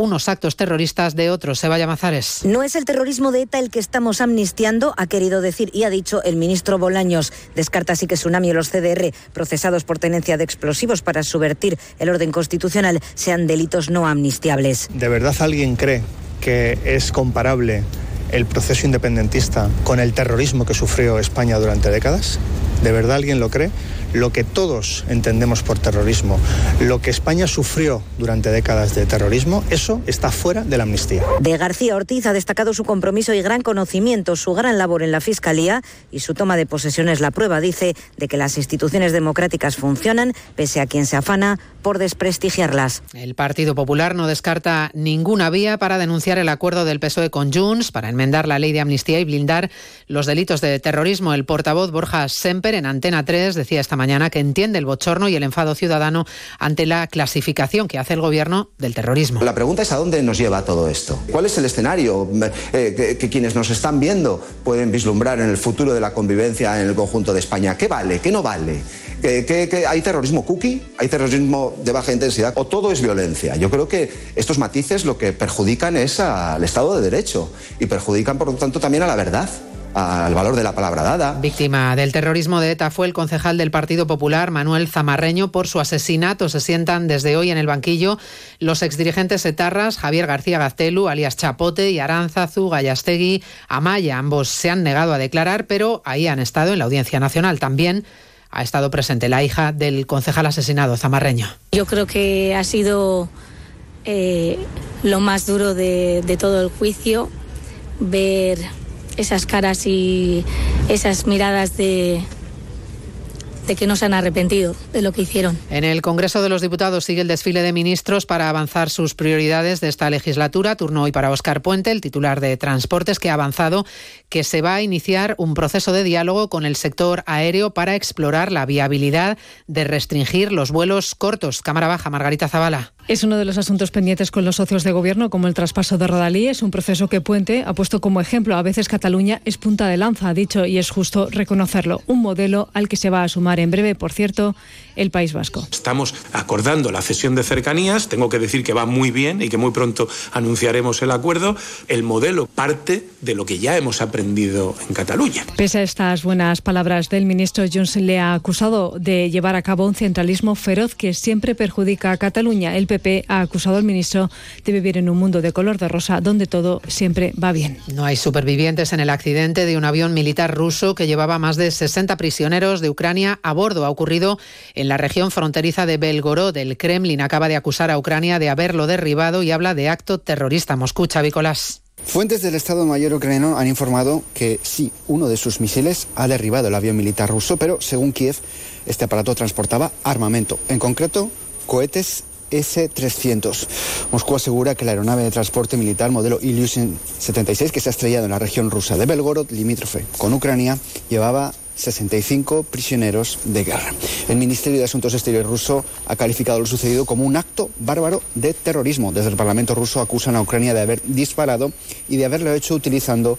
unos actos terroristas de otros. Se vaya Mazares. No es el terrorismo de ETA el que estamos amnistiando, ha querido decir y ha dicho el ministro Bolaños. Descarta así que Tsunami o los CDR, procesados por tenencia de explosivos para subvertir el orden constitucional, sean delitos no amnistiables. ¿De verdad alguien cree que es comparable el proceso independentista con el terrorismo que sufrió España durante décadas? ¿De verdad alguien lo cree? Lo que todos entendemos por terrorismo, lo que España sufrió durante décadas de terrorismo, eso está fuera de la amnistía. De García Ortiz ha destacado su compromiso y gran conocimiento, su gran labor en la Fiscalía y su toma de posesión es la prueba, dice, de que las instituciones democráticas funcionan, pese a quien se afana por desprestigiarlas. El Partido Popular no descarta ninguna vía para denunciar el acuerdo del PSOE con Junts para enmendar la ley de amnistía y blindar los delitos de terrorismo. El portavoz Borja Semper en Antena 3 decía esta mañana que entiende el bochorno y el enfado ciudadano ante la clasificación que hace el gobierno del terrorismo. La pregunta es a dónde nos lleva todo esto. ¿Cuál es el escenario eh, que, quienes nos están viendo pueden vislumbrar en el futuro de la convivencia en el conjunto de España? ¿Qué vale? ¿Qué no vale? ¿Qué, hay terrorismo cookie? ¿Hay terrorismo de baja intensidad? ¿O todo es violencia? Yo creo que estos matices lo que perjudican es al Estado de Derecho y perjudican, por lo tanto, también a la verdad al valor de la palabra dada. Víctima del terrorismo de ETA fue el concejal del Partido Popular, Manuel Zamarreño, por su asesinato. Se sientan desde hoy en el banquillo los exdirigentes etarras, Javier García Gaztelu, alias Chapote, y Aránzazu, Gallastegui, Amaya. Ambos se han negado a declarar, pero ahí han estado en la Audiencia Nacional. También ha estado presente la hija del concejal asesinado, Zamarreño. Yo creo que ha sido eh, lo más duro de, de todo el juicio, ver esas caras y esas miradas de, de que no se han arrepentido de lo que hicieron. En el Congreso de los Diputados sigue el desfile de ministros para avanzar sus prioridades de esta legislatura. Turno hoy para Óscar Puente, el titular de Transportes, que ha avanzado que se va a iniciar un proceso de diálogo con el sector aéreo para explorar la viabilidad de restringir los vuelos cortos. Cámara Baja, Margarita Zavala. Es uno de los asuntos pendientes con los socios de gobierno, como el traspaso de Rodalí. Es un proceso que Puente ha puesto como ejemplo. A veces Cataluña es punta de lanza, ha dicho, y es justo reconocerlo. Un modelo al que se va a sumar en breve, por cierto, el País Vasco. Estamos acordando la cesión de cercanías. Tengo que decir que va muy bien y que muy pronto anunciaremos el acuerdo. El modelo parte de lo que ya hemos aprendido en Cataluña. Pese a estas buenas palabras del ministro, Junts le ha acusado de llevar a cabo un centralismo feroz que siempre perjudica a Cataluña. El PP ha acusado al ministro de vivir en un mundo de color de rosa donde todo siempre va bien. No hay supervivientes en el accidente de un avión militar ruso que llevaba más de 60 prisioneros de Ucrania a bordo. Ha ocurrido en la región fronteriza de Belgorod. El Kremlin acaba de acusar a Ucrania de haberlo derribado y habla de acto terrorista. Moscú, Chavicolás. Fuentes del Estado Mayor ucraniano han informado que sí, uno de sus misiles ha derribado el avión militar ruso, pero según Kiev, este aparato transportaba armamento, en concreto cohetes S-300. Moscú asegura que la aeronave de transporte militar modelo Ilyushin 76, que se ha estrellado en la región rusa de Belgorod, limítrofe con Ucrania, llevaba 65 prisioneros de guerra. El Ministerio de Asuntos Exteriores ruso ha calificado lo sucedido como un acto bárbaro de terrorismo. Desde el Parlamento ruso acusan a Ucrania de haber disparado y de haberlo hecho utilizando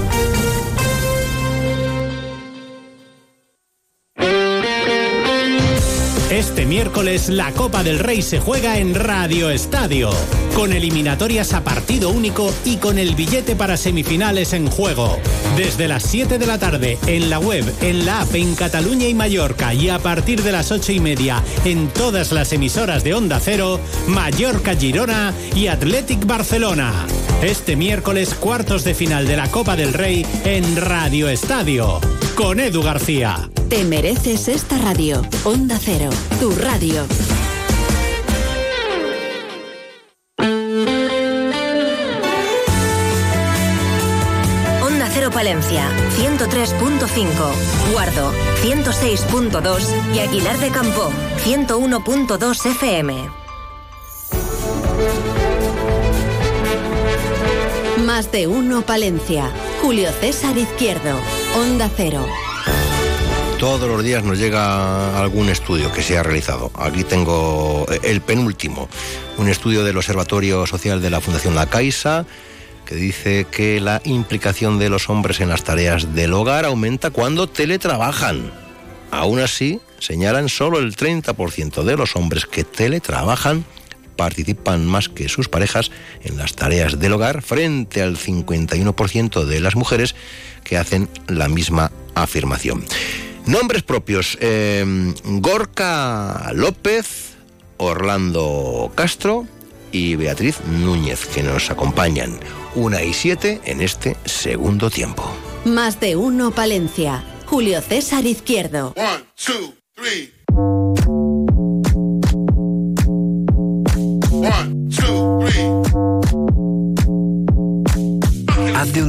Este miércoles la Copa del Rey se juega en Radio Estadio, con eliminatorias a partido único y con el billete para semifinales en juego. Desde las 7 de la tarde en la web, en la app en Cataluña y Mallorca y a partir de las 8 y media en todas las emisoras de Onda Cero, Mallorca Girona y Athletic Barcelona. Este miércoles cuartos de final de la Copa del Rey en Radio Estadio, con Edu García. Te mereces esta radio. Onda Cero, tu radio. Onda Cero Palencia, 103.5. Guardo, 106.2. Y Aguilar de Campo, 101.2 FM. Más de uno Palencia. Julio César Izquierdo. Onda Cero. Todos los días nos llega algún estudio que se ha realizado. Aquí tengo el penúltimo, un estudio del Observatorio Social de la Fundación La Caixa que dice que la implicación de los hombres en las tareas del hogar aumenta cuando teletrabajan. Aún así, señalan solo el 30% de los hombres que teletrabajan participan más que sus parejas en las tareas del hogar frente al 51% de las mujeres que hacen la misma afirmación. Nombres propios. Eh, Gorka López, Orlando Castro y Beatriz Núñez, que nos acompañan. Una y siete en este segundo tiempo. Más de uno Palencia. Julio César Izquierdo. One, two, three.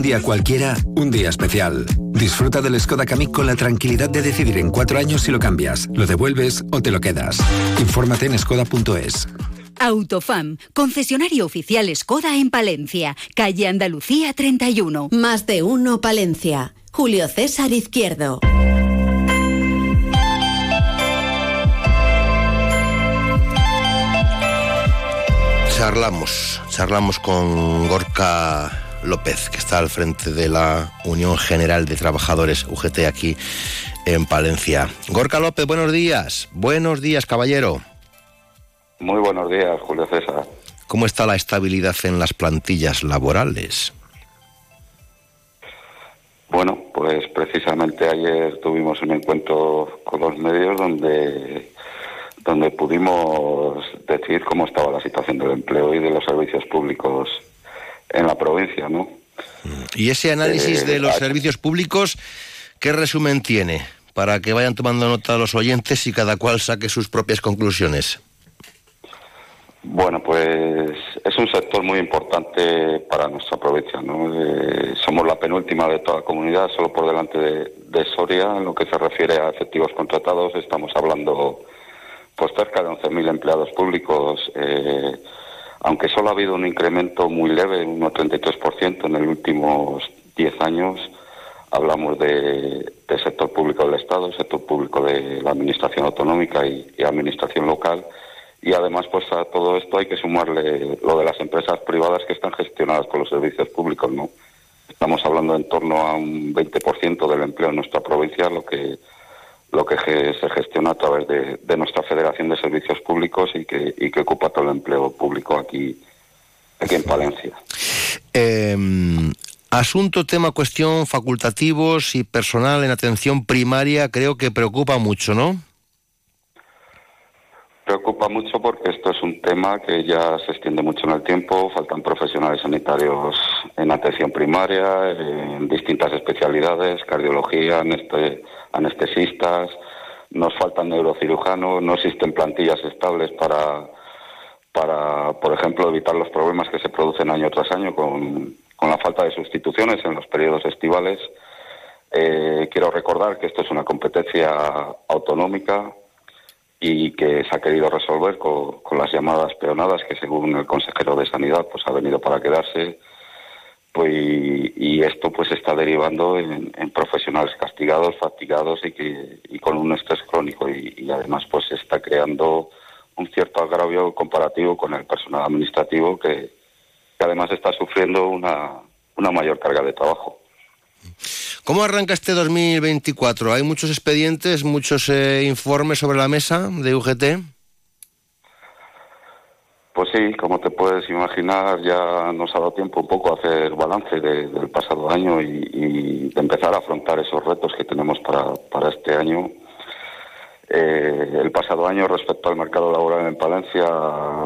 Un día cualquiera un día especial. Disfruta del Skoda Kamiq con la tranquilidad de decidir en cuatro años si lo cambias, lo devuelves o te lo quedas. Infórmate en skoda.es. Autofam, concesionario oficial Skoda en Palencia, calle Andalucía 31. Más de uno Palencia. Julio César Izquierdo. Charlamos, charlamos con Gorka López, que está al frente de la Unión General de Trabajadores UGT aquí en Palencia. Gorka López, buenos días. Buenos días, caballero. Muy buenos días, Julio César. ¿Cómo está la estabilidad en las plantillas laborales? Bueno, pues precisamente ayer tuvimos un encuentro con los medios donde donde pudimos decir cómo estaba la situación del empleo y de los servicios públicos en la provincia, ¿no? Y ese análisis Eh, de los hay- servicios públicos, ¿qué resumen tiene? Para que vayan tomando nota los oyentes y cada cual saque sus propias conclusiones. Bueno, pues es un sector muy importante para nuestra provincia, ¿no? Eh, somos la penúltima de toda la comunidad, solo por delante de, de Soria, en lo que se refiere a efectivos contratados, estamos hablando pues cerca de 11.000 empleados públicos, eh, aunque solo ha habido un incremento muy leve, un 33% en los últimos 10 años, hablamos de, de sector público del Estado, sector público de la Administración Autonómica y, Administración Local. Y además, pues a todo esto hay que sumarle lo de las empresas privadas que están gestionadas con los servicios públicos, ¿no? Estamos hablando en torno a un 20% del empleo en nuestra provincia, lo que lo que se gestiona a través de, de nuestra Federación de Servicios Públicos y que, y que ocupa todo el empleo público aquí, aquí en Palencia. Eh, asunto, tema, cuestión, facultativos y personal en atención primaria, creo que preocupa mucho, ¿no? Preocupa mucho porque esto es un tema que ya se extiende mucho en el tiempo. Faltan profesionales sanitarios en atención primaria, en distintas especialidades, cardiología, aneste- anestesistas. Nos faltan neurocirujanos, no existen plantillas estables para, para, por ejemplo, evitar los problemas que se producen año tras año con, con la falta de sustituciones en los periodos estivales. Eh, quiero recordar que esto es una competencia autonómica y que se ha querido resolver con, con las llamadas peonadas que según el consejero de sanidad pues ha venido para quedarse pues y, esto pues está derivando en, profesionales castigados fatigados y que y con un estrés crónico y, y además pues está creando un cierto agravio comparativo con el personal administrativo que, que además está sufriendo una, una mayor carga de trabajo ¿Cómo arranca este 2024? ¿Hay muchos expedientes, muchos eh, informes sobre la mesa de UGT? Pues sí, como te puedes imaginar, ya nos ha dado tiempo un poco a hacer balance de- del pasado año y, empezar a afrontar esos retos que tenemos para, para este año. Eh, el pasado año, respecto al mercado laboral en Palencia,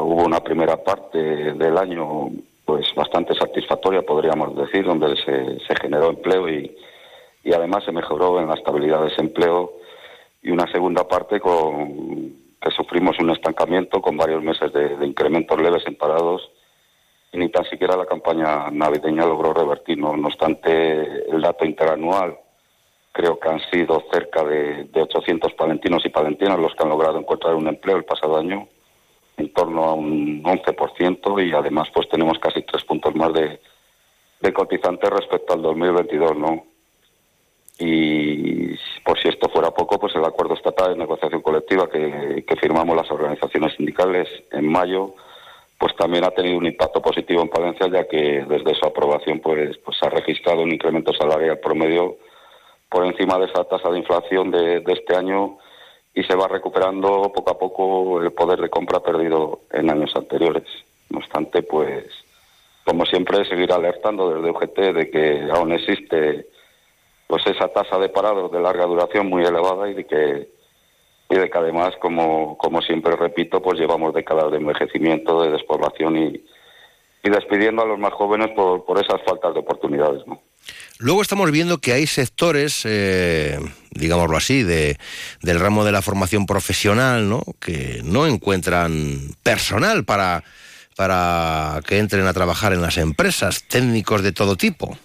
hubo una primera parte del año pues bastante satisfactoria, podríamos decir, donde se, se generó empleo y, y además se mejoró en la estabilidad de ese empleo y una segunda parte con que sufrimos un estancamiento con varios meses de, de incrementos leves en parados y ni tan siquiera la campaña navideña logró revertir. No, no obstante, el dato interanual creo que han sido cerca de, de 800 palentinos y palentinas los que han logrado encontrar un empleo el pasado año, en torno a un 11% y además pues tenemos casi tres puntos más de, de cotizantes respecto al 2022, ¿no? Y por si esto fuera poco, pues el acuerdo estatal de negociación colectiva que, firmamos las organizaciones sindicales en mayo, pues también ha tenido un impacto positivo en Palencia, ya que desde su aprobación pues, pues ha registrado un incremento salarial promedio por encima de esa tasa de inflación de, de este año y se va recuperando poco a poco el poder de compra perdido en años anteriores. No obstante, pues como siempre, seguir alertando desde UGT de que aún existe pues esa tasa de parados de larga duración muy elevada y de que y de que además como, como siempre repito pues llevamos décadas de envejecimiento de despoblación y, y despidiendo a los más jóvenes por, por esas faltas de oportunidades ¿no? Luego estamos viendo que hay sectores, eh, digámoslo así, de, del ramo de la formación profesional, ¿no? Que no encuentran personal para, para que entren a trabajar en las empresas, técnicos de todo tipo.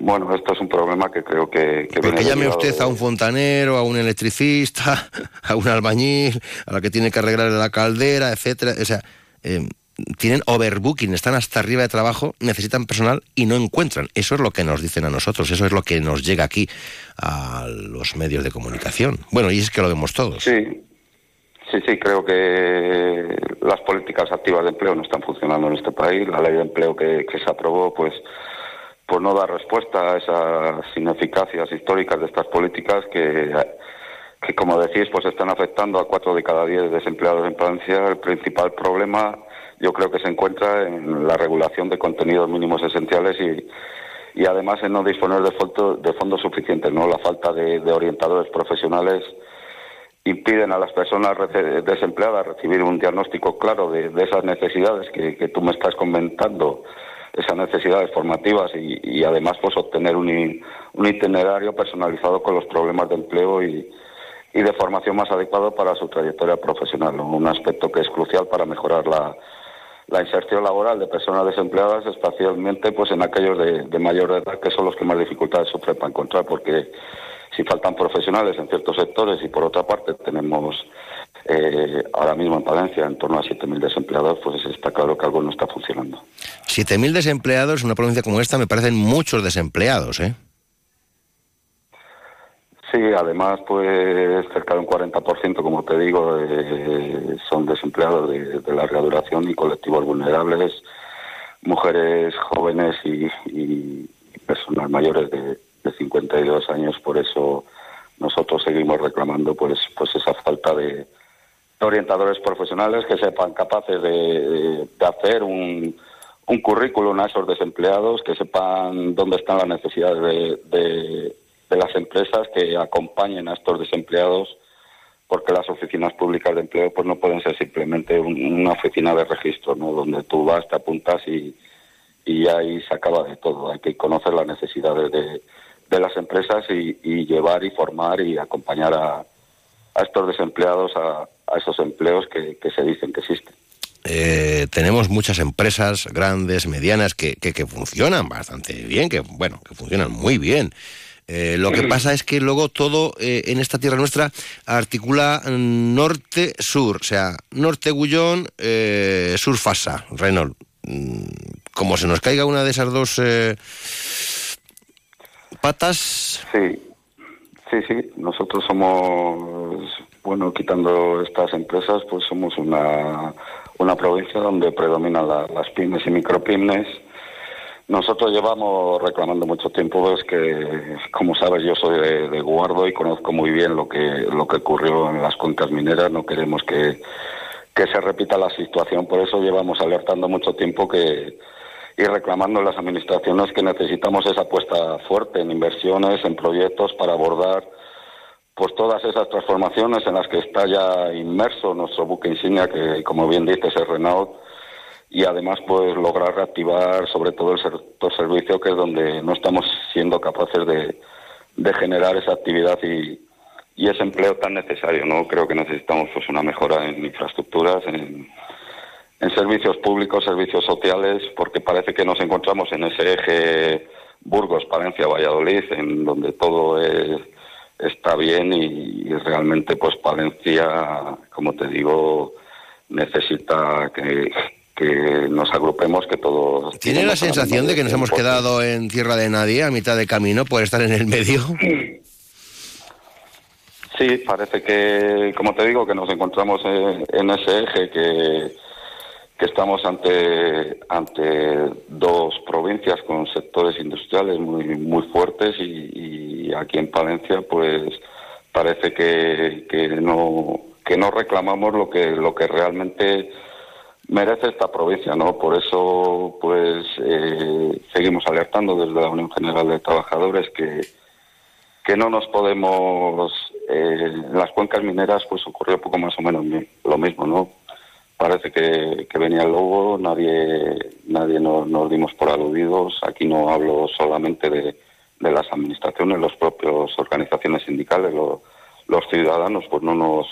Bueno, esto es un problema que creo que... que llame usted a un fontanero, a un electricista, <laughs> a un albañil, a la que tiene que arreglar la caldera, etcétera. O sea, eh, tienen overbooking, están hasta arriba de trabajo, necesitan personal y no encuentran. Eso es lo que nos dicen a nosotros, eso es lo que nos llega aquí a los medios de comunicación. Bueno, y es que lo vemos todos. Sí, sí, sí, creo que las políticas activas de empleo no están funcionando en este país. La ley de empleo que, que se aprobó, pues, pues no da respuesta a esas ineficacias históricas de estas políticas que, que, como decís, pues están afectando a cuatro de cada diez desempleados en Palencia. El principal problema, yo creo que se encuentra en la regulación de contenidos mínimos esenciales y y además en no disponer de, fondo- de fondos suficientes, no la falta de, orientadores profesionales impiden a las personas desempleadas recibir un diagnóstico claro de, de esas necesidades que, que tú me estás comentando, esas necesidades formativas y, y además pues obtener un, un itinerario personalizado con los problemas de empleo y, y de formación más adecuado para su trayectoria profesional, un aspecto que es crucial para mejorar la, la inserción laboral de personas desempleadas, especialmente pues en aquellos de, de mayor edad que son los que más dificultades sufren para encontrar, porque si faltan profesionales en ciertos sectores y por otra parte tenemos eh, ahora mismo en Palencia en torno a 7.000 desempleados, pues está claro que algo no está funcionando. 7.000 desempleados en una provincia como esta me parecen muchos desempleados, ¿eh? Sí, además, pues cerca de un 40%, como te digo, eh, son desempleados de, de, larga duración y colectivos vulnerables, mujeres jóvenes y, y personas mayores de, de, 52 años. Por eso nosotros seguimos reclamando pues, pues esa falta de, orientadores profesionales que sepan capaces de, hacer un, un currículum a esos desempleados, que sepan dónde están las necesidades de de las empresas que acompañen a estos desempleados porque las oficinas públicas de empleo pues no pueden ser simplemente un, una oficina de registro, ¿no? donde tú vas, te apuntas y, y ahí se acaba de todo. Hay que conocer las necesidades de, de las empresas y, y, llevar y formar y acompañar a, a estos desempleados a, a esos empleos que, que, se dicen que existen. Eh, tenemos muchas empresas grandes, medianas, que, que, que funcionan bastante bien, que bueno, que funcionan muy bien. Eh, lo que <clears throat> pasa es que luego todo eh, en esta tierra nuestra articula norte-sur, o sea, norte-Gullón, sur-Fasa, Renault. Mm, como se nos caiga una de esas dos patas. Sí, sí, sí. Nosotros somos, bueno, quitando estas empresas, pues somos una, una provincia donde predominan la, las pymes y micropymes nosotros llevamos reclamando mucho tiempo, es pues, que, como sabes, yo soy de, Guardo y conozco muy bien lo que, lo que ocurrió en las cuencas mineras. No queremos que, que se repita la situación, por eso llevamos alertando mucho tiempo que y reclamando en las administraciones que necesitamos esa apuesta fuerte en inversiones, en proyectos para abordar pues todas esas transformaciones en las que está ya inmerso nuestro buque insignia, que como bien dices es Renault y además pues lograr reactivar sobre todo el sector servicio que es donde no estamos siendo capaces de, generar esa actividad y, y, ese empleo tan necesario no creo que necesitamos pues una mejora en infraestructuras en, en servicios públicos servicios sociales porque parece que nos encontramos en ese eje Burgos Palencia Valladolid en donde todo es, está bien y, y realmente pues Palencia como te digo necesita que que nos agrupemos, que todos... ¿Tiene la sensación de que nos hemos quedado en tierra de nadie, a mitad de camino, por estar en el medio? <clears throat> Sí, parece que, como te digo, que nos encontramos en, en ese eje, que, que estamos ante, ante dos provincias con sectores industriales muy, muy fuertes y, aquí en Palencia, pues parece que, que, no, que no reclamamos lo que, lo que realmente merece esta provincia, ¿no? Por eso, pues, eh, seguimos alertando desde la Unión General de Trabajadores que, que no nos podemos... Eh, en las cuencas mineras, pues, ocurrió poco más o menos lo mismo, ¿no? Parece que, que venía el lobo, nadie, nadie nos, nos dimos por aludidos. Aquí no hablo solamente de, de las administraciones, los propios organizaciones sindicales, lo, los ciudadanos, pues no nos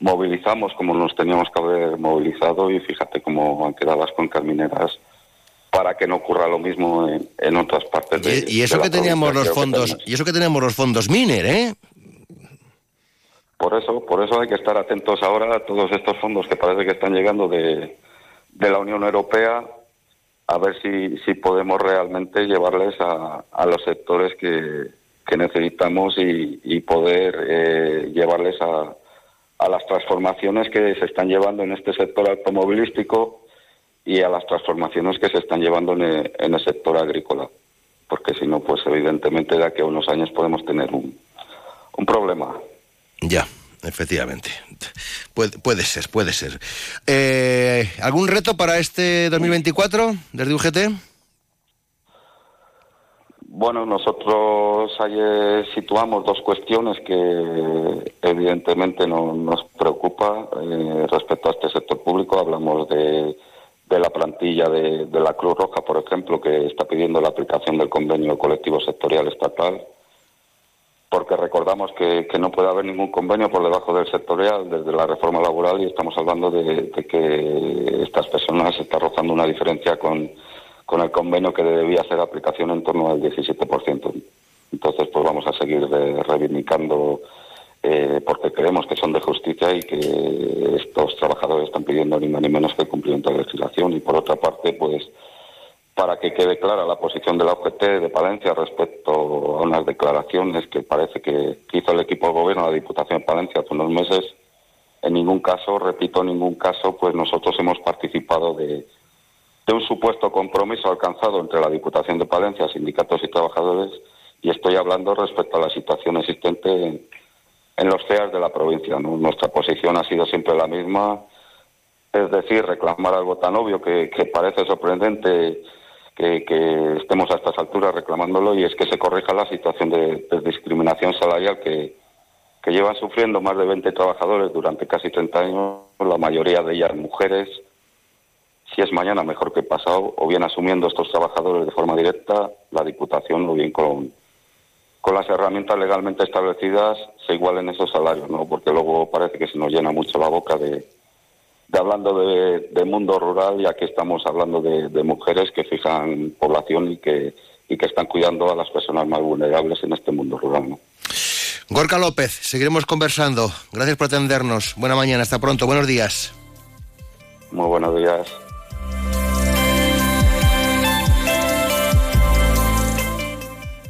movilizamos como nos teníamos que haber movilizado y fíjate cómo han quedado las cuencas mineras para que no ocurra lo mismo en, en otras partes de y, y eso que teníamos los fondos y eso que teníamos los fondos miner eh por eso por eso hay que estar atentos ahora a todos estos fondos que parece que están llegando de, la Unión Europea a ver si, podemos realmente llevarles a, los sectores que, necesitamos y, poder eh, llevarles a, las transformaciones que se están llevando en este sector automovilístico y a las transformaciones que se están llevando en el, sector agrícola. Porque si no, pues evidentemente de aquí a unos años podemos tener un problema. Ya, efectivamente. Puede, puede ser, puede ser. Eh, ¿Algún reto para este 2024 desde UGT? Bueno, nosotros ayer situamos dos cuestiones que evidentemente no, nos preocupa eh, respecto a este sector público. Hablamos de, de la plantilla de, de, la Cruz Roja, por ejemplo, que está pidiendo la aplicación del convenio colectivo sectorial estatal, porque recordamos que, que no puede haber ningún convenio por debajo del sectorial desde la reforma laboral y estamos hablando de, que estas personas están rozando una diferencia con el convenio que debía hacer aplicación en torno al 17%. Entonces, pues vamos a seguir reivindicando eh, porque creemos que son de justicia y que estos trabajadores están pidiendo ni más ni menos que el cumplimiento de la legislación. Y por otra parte, pues para que quede clara la posición de la OGT de Palencia respecto a unas declaraciones que parece que hizo el equipo de gobierno de la Diputación de Palencia hace unos meses. En ningún caso, repito, en ningún caso, pues nosotros hemos participado de, un supuesto compromiso alcanzado entre la Diputación de Palencia, sindicatos y trabajadores, y estoy hablando respecto a la situación existente en, los CEAS de la provincia. Nuestra posición ha sido siempre la misma, es decir, reclamar algo tan obvio que, que parece sorprendente que, estemos a estas alturas reclamándolo y es que se corrija la situación de, de discriminación salarial que, que llevan sufriendo más de 20 trabajadores durante casi 30 años, la mayoría de ellas mujeres. Si es mañana, mejor que pasado, o bien asumiendo estos trabajadores de forma directa, la Diputación, o bien con, con las herramientas legalmente establecidas, se igualen esos salarios, ¿no? Porque luego parece que se nos llena mucho la boca de, de hablando de, de mundo rural y aquí estamos hablando de, de mujeres que fijan población y que, y que están cuidando a las personas más vulnerables en este mundo rural, ¿no? Gorka López, seguiremos conversando. Gracias por atendernos. Buena mañana, hasta pronto. Buenos días. Muy buenos días.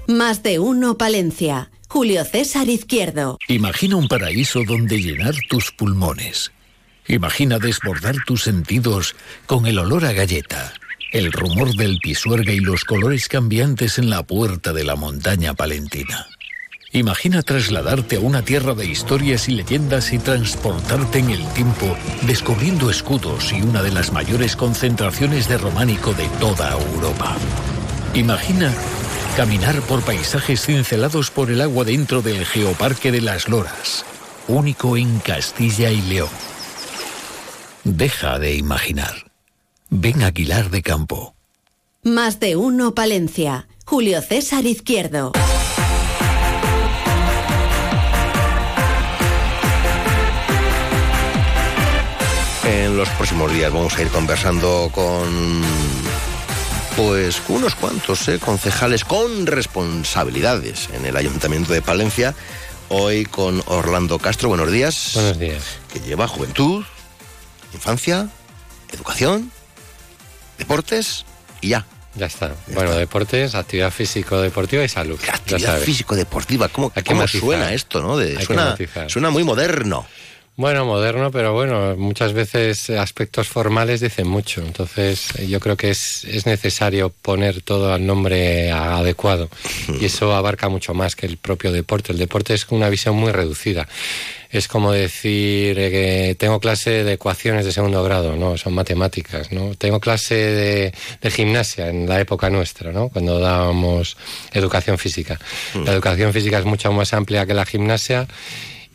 Más de uno Palencia. Julio César Izquierdo. Imagina un paraíso donde llenar tus pulmones. Imagina desbordar tus sentidos con el olor a galleta, el rumor del pisuerga y los colores cambiantes en la puerta de la montaña palentina. Imagina trasladarte a una tierra de historias y leyendas y transportarte en el tiempo descubriendo escudos y una de las mayores concentraciones de románico de toda Europa. Imagina caminar por paisajes cincelados por el agua dentro del Geoparque de las Loras, único en Castilla y León. Deja de imaginar. Ven a Aguilar de Campo. Más de uno Palencia. Julio César Izquierdo. En los próximos días vamos a ir conversando con pues unos cuantos ¿eh? concejales con responsabilidades en el Ayuntamiento de Palencia. Hoy con Orlando Castro, buenos días. Buenos días. Que lleva juventud, infancia, educación, deportes y ya. Ya está. bueno, deportes, actividad físico-deportiva y salud. Actividad físico-deportiva, ¿cómo, cómo suena esto, no? De- suena, suena muy moderno. Bueno, moderno, pero bueno, muchas veces aspectos formales dicen mucho. Entonces, yo creo que es, es necesario poner todo al nombre adecuado. Y eso abarca mucho más que el propio deporte. El deporte es una visión muy reducida. Es como decir eh, que tengo clase de ecuaciones de segundo grado, ¿no? Son matemáticas, ¿no? Tengo clase de, de gimnasia en la época nuestra, ¿no? Cuando dábamos educación física. La educación física es mucho más amplia que la gimnasia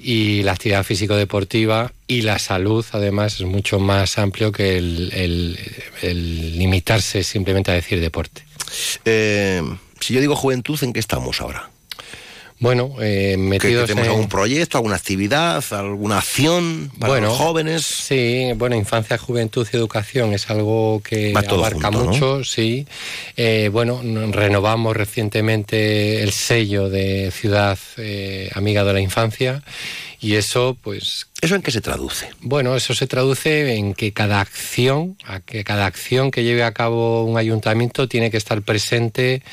y la actividad físico-deportiva y la salud, además, es mucho más amplio que el, limitarse simplemente a decir deporte. Eh, si yo digo juventud, ¿en qué estamos ahora? Bueno, eh, ¿Que, que metidos tenemos en- algún proyecto, alguna actividad, alguna acción para los jóvenes? Sí, bueno, infancia, juventud y educación es algo que abarca junto, ¿no? mucho, sí. Eh, bueno, renovamos recientemente el sello de ciudad eh, amiga de la infancia y eso, pues. ¿Eso en qué se traduce? Bueno, eso se traduce en que cada acción, a que cada acción que lleve a cabo un ayuntamiento tiene que estar presente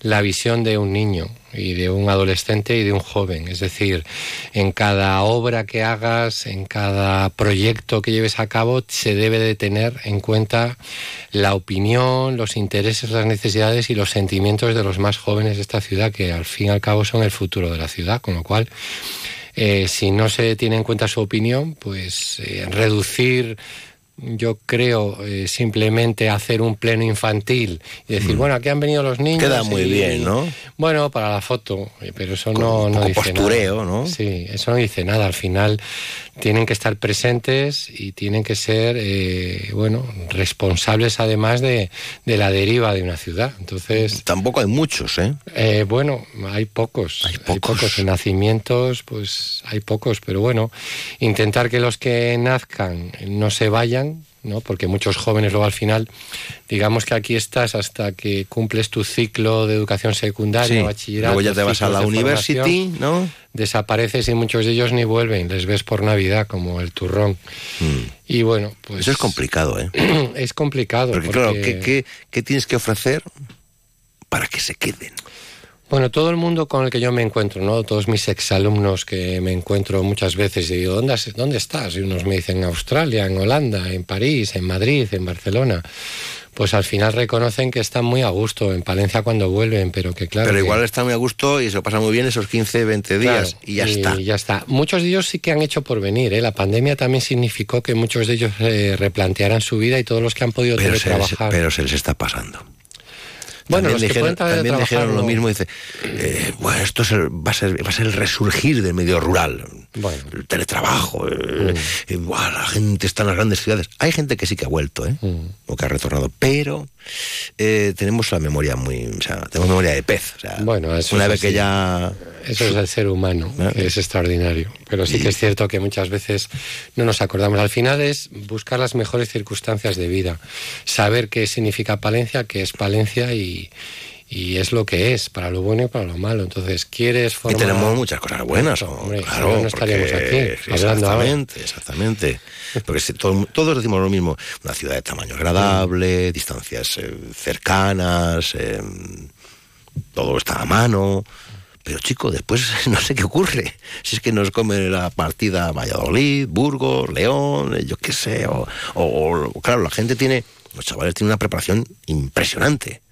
la visión de un niño y de un adolescente y de un joven. Es decir, en cada obra que hagas, en cada proyecto que lleves a cabo, se debe de tener en cuenta la opinión, los intereses, las necesidades y los sentimientos de los más jóvenes de esta ciudad, que al fin y al cabo son el futuro de la ciudad, con lo cual eh, si no se tiene en cuenta su opinión, pues eh, reducir, yo creo, eh, simplemente hacer un pleno infantil y decir, Mm. bueno, aquí han venido los niños. Queda muy y- bien, ¿no? Bueno, para la foto, eh, pero eso Con no, no dice postureo, nada. ¿no? Sí, eso no dice nada. Al final tienen que estar presentes y tienen que ser, eh, bueno, responsables además de, de la deriva de una ciudad. Entonces. Tampoco hay muchos, ¿eh? Eh, bueno, hay pocos. Hay pocos. En nacimientos, pues hay pocos, pero bueno, intentar que los que nazcan no se vayan, ¿no? Porque muchos jóvenes luego al final, digamos que aquí estás hasta que cumples tu ciclo de educación secundaria, Sí, bachillerato. luego ya te vas a la university, ¿no? Desapareces y muchos de ellos ni vuelven, les ves por Navidad como el turrón. Y bueno, pues... Mm. Eso es complicado, ¿eh? <clears throat> es complicado. Porque, claro, porque- ¿qué, qué, qué tienes que ofrecer para que se queden? Bueno, todo el mundo con el que yo me encuentro, ¿no? Todos mis exalumnos que me encuentro muchas veces y digo, ¿dónde, has- ¿dónde estás? Y unos me dicen en Australia, en Holanda, en París, en Madrid, en Barcelona. Pues al final reconocen que están muy a gusto en Palencia cuando vuelven, pero que claro. Pero que- igual está muy a gusto y se lo pasa muy bien esos 15, 20 días Claro, y ya está. ya está. Muchos de ellos sí que han hecho por venir. ¿eh? La pandemia también significó que muchos de ellos eh, replantearan su vida y todos los que han podido Pero se, les, teletrabajar. pero se les está pasando. Bueno, los dijeron, también dijeron lo no. mismo, dice, eh, bueno, esto es el- va, a ser, va a ser el resurgir del medio rural. Bueno. El teletrabajo, eh, Mm. eh, buah, la gente está en las grandes ciudades. Hay gente que sí que ha vuelto, ¿eh? Mm. O que ha retornado, pero eh, tenemos la memoria muy, o sea, tenemos memoria de pez. O sea, Bueno, eso una es vez que ya... Eso es el ser humano, que es extraordinario. Pero sí que es cierto que muchas veces no nos acordamos. Al final es buscar las mejores circunstancias de vida, saber qué significa Palencia, qué es Palencia y, y es lo que es, para lo bueno y para lo malo. Entonces, ¿quieres Y formar...? tenemos muchas cosas buenas, ¿no? Hombre, claro, no, estaríamos porque- aquí hablando ahora. Exactamente, exactamente. Porque si todo- todos decimos lo mismo, una ciudad de tamaño agradable, distancias eh, cercanas, eh, todo está a mano. Pero chico, después <laughs> no sé qué ocurre. Si es que nos come la partida Valladolid, Burgos, León, eh, yo qué sé. O, o- o, claro, la gente tiene, los chavales tienen una preparación impresionante.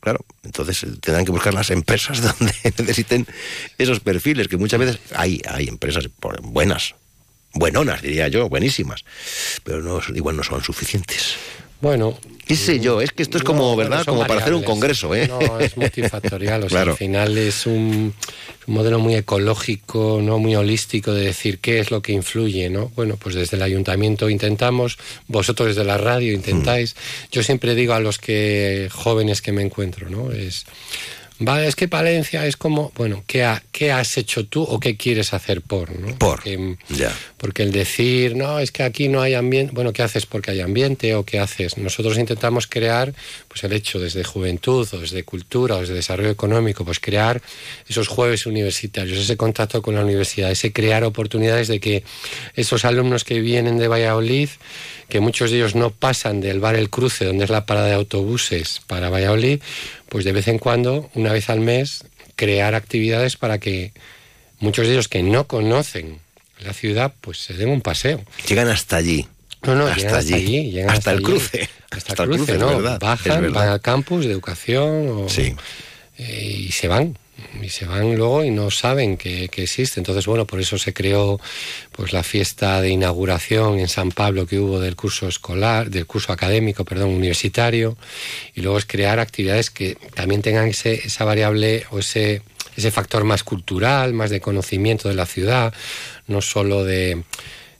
Claro, entonces eh, tendrán que buscar las empresas <laughs> donde necesiten esos perfiles, que muchas veces hay, hay empresas buenas, buenonas diría yo, buenísimas, pero no, igual no son suficientes. Bueno, ¿Qué sé yo? Es que esto es como, No, ¿verdad? Como para hacer un congreso, ¿eh? No, es multifactorial. <laughs> O sea, Claro. al final es un, un modelo muy ecológico, no muy holístico de decir qué es lo que influye, ¿no? Bueno, pues desde el ayuntamiento intentamos, vosotros desde la radio intentáis. Mm. Yo siempre digo a los que jóvenes que me encuentro, ¿no? Es Vale, es que Palencia es como, bueno, ¿qué, ha- qué has hecho tú o qué quieres hacer por? ¿no? Por, Porque, ya. porque el decir, no, es que aquí no hay ambiente, bueno, ¿qué haces porque hay ambiente o qué haces? Nosotros intentamos crear, pues el hecho desde juventud o desde cultura o desde desarrollo económico, pues crear esos jueves universitarios, ese contacto con la universidad, ese crear oportunidades de que esos alumnos que vienen de Valladolid, que muchos de ellos no pasan del bar El Cruce, donde es la parada de autobuses para Valladolid, pues de vez en cuando, una vez al mes, crear actividades para que muchos de ellos que no conocen la ciudad, pues se den un paseo. Llegan hasta allí. No, no, hasta, llegan hasta allí. allí, llegan hasta, hasta el allí. cruce. Hasta, el cruce, ¿no? verdad, Bajan, van al campus de educación o- eh, y se van. Y se van luego y no saben que, que existe. Entonces, bueno, por eso se creó pues la fiesta de inauguración en San Pablo que hubo del curso escolar, del curso académico, perdón, universitario. Y luego es crear actividades que también tengan ese, esa variable o ese, ese factor más cultural, más de conocimiento de la ciudad, no solo de,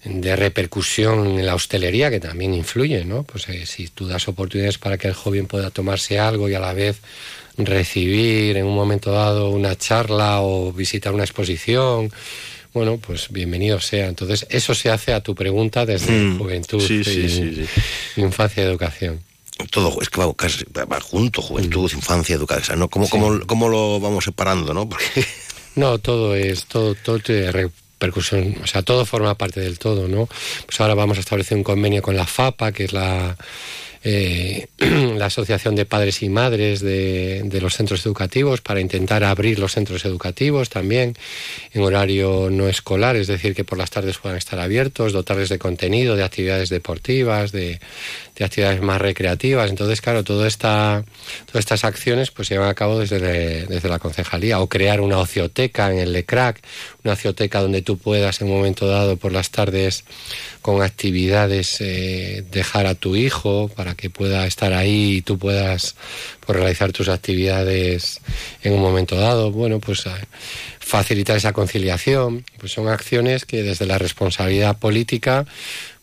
de repercusión en la hostelería, que también influye, ¿no? Pues eh, si tú das oportunidades para que el joven pueda tomarse algo y a la vez recibir en un momento dado una charla o visitar una exposición, bueno, pues bienvenido sea. Entonces, eso se hace a tu pregunta desde Mm, juventud, sí, sí, y- sí, infancia y educación. Todo, es que va, casi- va junto, juventud, infancia, educación. ¿no? ¿Cómo, cómo, cómo lo vamos separando, no? Porque <laughs> No, todo es, todo, todo tiene repercusión, o sea, todo forma parte del todo, ¿no? Pues ahora vamos a establecer un convenio con la FAPA, que es la, eh, <clears throat> la Asociación de Padres y Madres de, de los Centros Educativos, para intentar abrir los centros educativos también en horario no escolar, es decir, que por las tardes puedan estar abiertos, dotarles de contenido, de actividades deportivas, de, de actividades más recreativas. Entonces, claro, toda esta, todas estas acciones pues se llevan a cabo desde, desde la concejalía o crear una ocioteca en el LECRAC, una ocioteca donde tú puedas en un momento dado por las tardes con actividades eh, dejar a tu hijo para que pueda estar ahí y tú puedas pues, realizar tus actividades en un momento dado. Bueno, pues eh, facilitar esa conciliación, pues son acciones que desde la responsabilidad política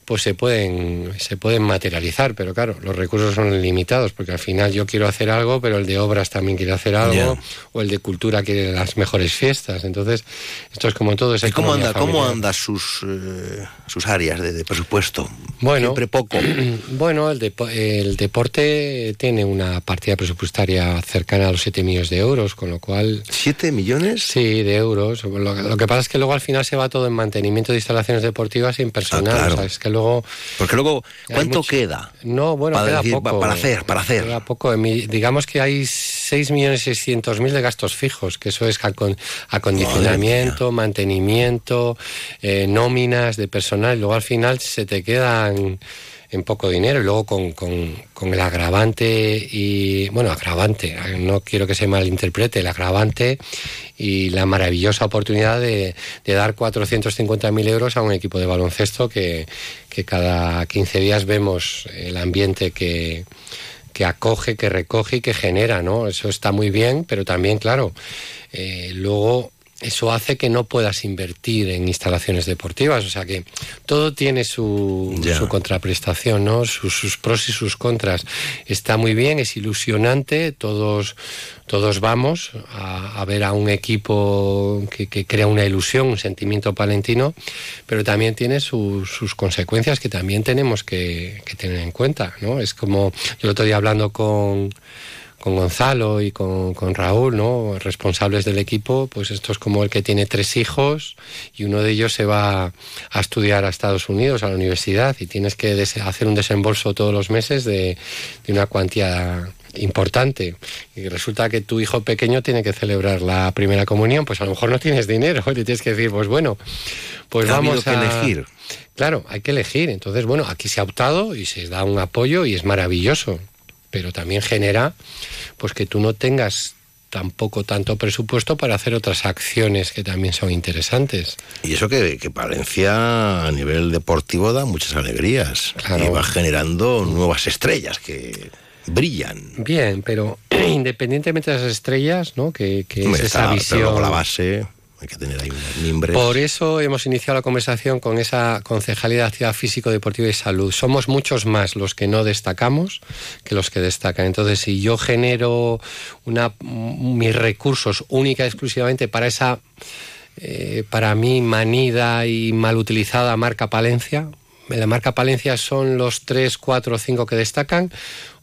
pues se pueden, se pueden materializar, pero claro, los recursos son limitados, porque al final yo quiero hacer algo, pero el de obras también quiere hacer algo, o el de cultura quiere las mejores fiestas. Entonces, esto es como todo. Es ¿Y cómo anda, cómo anda sus, eh, sus áreas de, de presupuesto? Bueno, Siempre poco. <clears throat> Bueno, el, depo- el deporte tiene una partida presupuestaria cercana a los 7 millones de euros, con lo cual... ¿7 millones? Sí, de euros. Lo, lo que pasa es que luego al final se va todo en mantenimiento de instalaciones deportivas personal. Ah, claro. o sea, es que luego... Porque luego, ¿cuánto mucho- queda? No, bueno, Para queda decir, poco. para hacer, para hacer. Queda poco. Digamos que hay 6.600.000 de gastos fijos, que eso es acon- acondicionamiento, mantenimiento, eh, nóminas de personal. Y luego al final se te quedan en poco dinero y luego con, con- con el agravante y bueno agravante no quiero que se malinterprete el agravante y la maravillosa oportunidad de, de dar 450.000 euros a un equipo de baloncesto que, que cada 15 días vemos el ambiente que, que acoge, que recoge y que genera, ¿no? Eso está muy bien, pero también, claro, eh, luego eso hace que no puedas invertir en instalaciones deportivas, o sea que todo tiene su, su contraprestación, ¿no? Sus, sus pros y sus contras. Está muy bien, es ilusionante, todos, todos vamos a, a ver a un equipo que, que crea una ilusión, un sentimiento palentino, pero también tiene sus- sus consecuencias que también tenemos que, que tener en cuenta, ¿no? Es como, yo el otro día hablando con, con Gonzalo y con, con Raúl, ¿no? responsables del equipo, pues esto es como el que tiene tres hijos y uno de ellos se va a estudiar a Estados Unidos, a la universidad, y tienes que hacer un desembolso todos los meses de, de una cuantía importante y resulta que tu hijo pequeño tiene que celebrar la primera comunión, pues a lo mejor no tienes dinero <laughs> y tienes que decir, pues bueno, pues Ha vamos que a elegir. Claro, hay que elegir. Entonces, bueno, aquí se ha optado y se da un apoyo y es maravilloso, pero también genera pues que tú no tengas tampoco tanto presupuesto para hacer otras acciones que también son interesantes. Y eso que, que Valencia a nivel deportivo da muchas alegrías. Claro. Y va generando nuevas estrellas que brillan. Bien, pero <clears throat> independientemente de las estrellas, ¿no? Que, es está- esa visión. la base, que tener ahí unos mimbres. Por eso hemos iniciado la conversación con esa concejalía de actividad físico, deportiva y salud. Somos muchos más los que no destacamos que los que destacan. Entonces, si yo genero una, mis recursos única y exclusivamente para esa, eh, para mí, manida y mal utilizada marca Palencia, la marca Palencia son los 3, 4 o 5 que destacan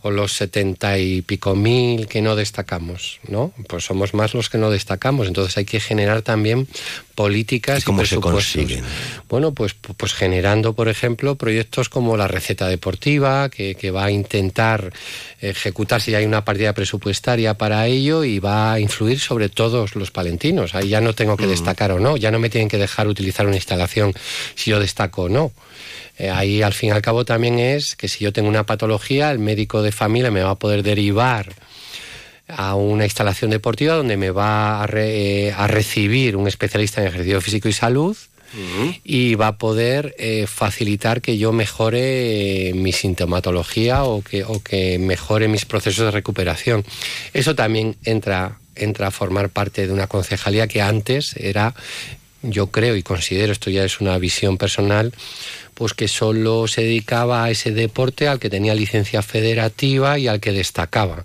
o los setenta y pico mil que no destacamos, ¿no? Pues somos más los que no destacamos, entonces hay que generar también políticas ¿Y cómo se presupuestos. consiguen? Bueno, pues, pues generando, por ejemplo, proyectos como la receta deportiva, que, que va a intentar ejecutar si hay una partida presupuestaria para ello y va a influir sobre todos los palentinos. Ahí ya no tengo que destacar o no, ya no me tienen que dejar utilizar una instalación si yo destaco o no. Eh, ahí al fin y al cabo también es que si yo tengo una patología, el médico de familia me va a poder derivar a una instalación deportiva donde me va a, re- eh, a recibir un especialista en ejercicio físico y salud y va a poder eh, facilitar que yo mejore mi sintomatología o que, o que mejore mis procesos de recuperación. Eso también entra, entra a formar parte de una concejalía que antes era, yo creo y considero, esto ya es una visión personal, pues que solo se dedicaba a ese deporte al que tenía licencia federativa y al que destacaba.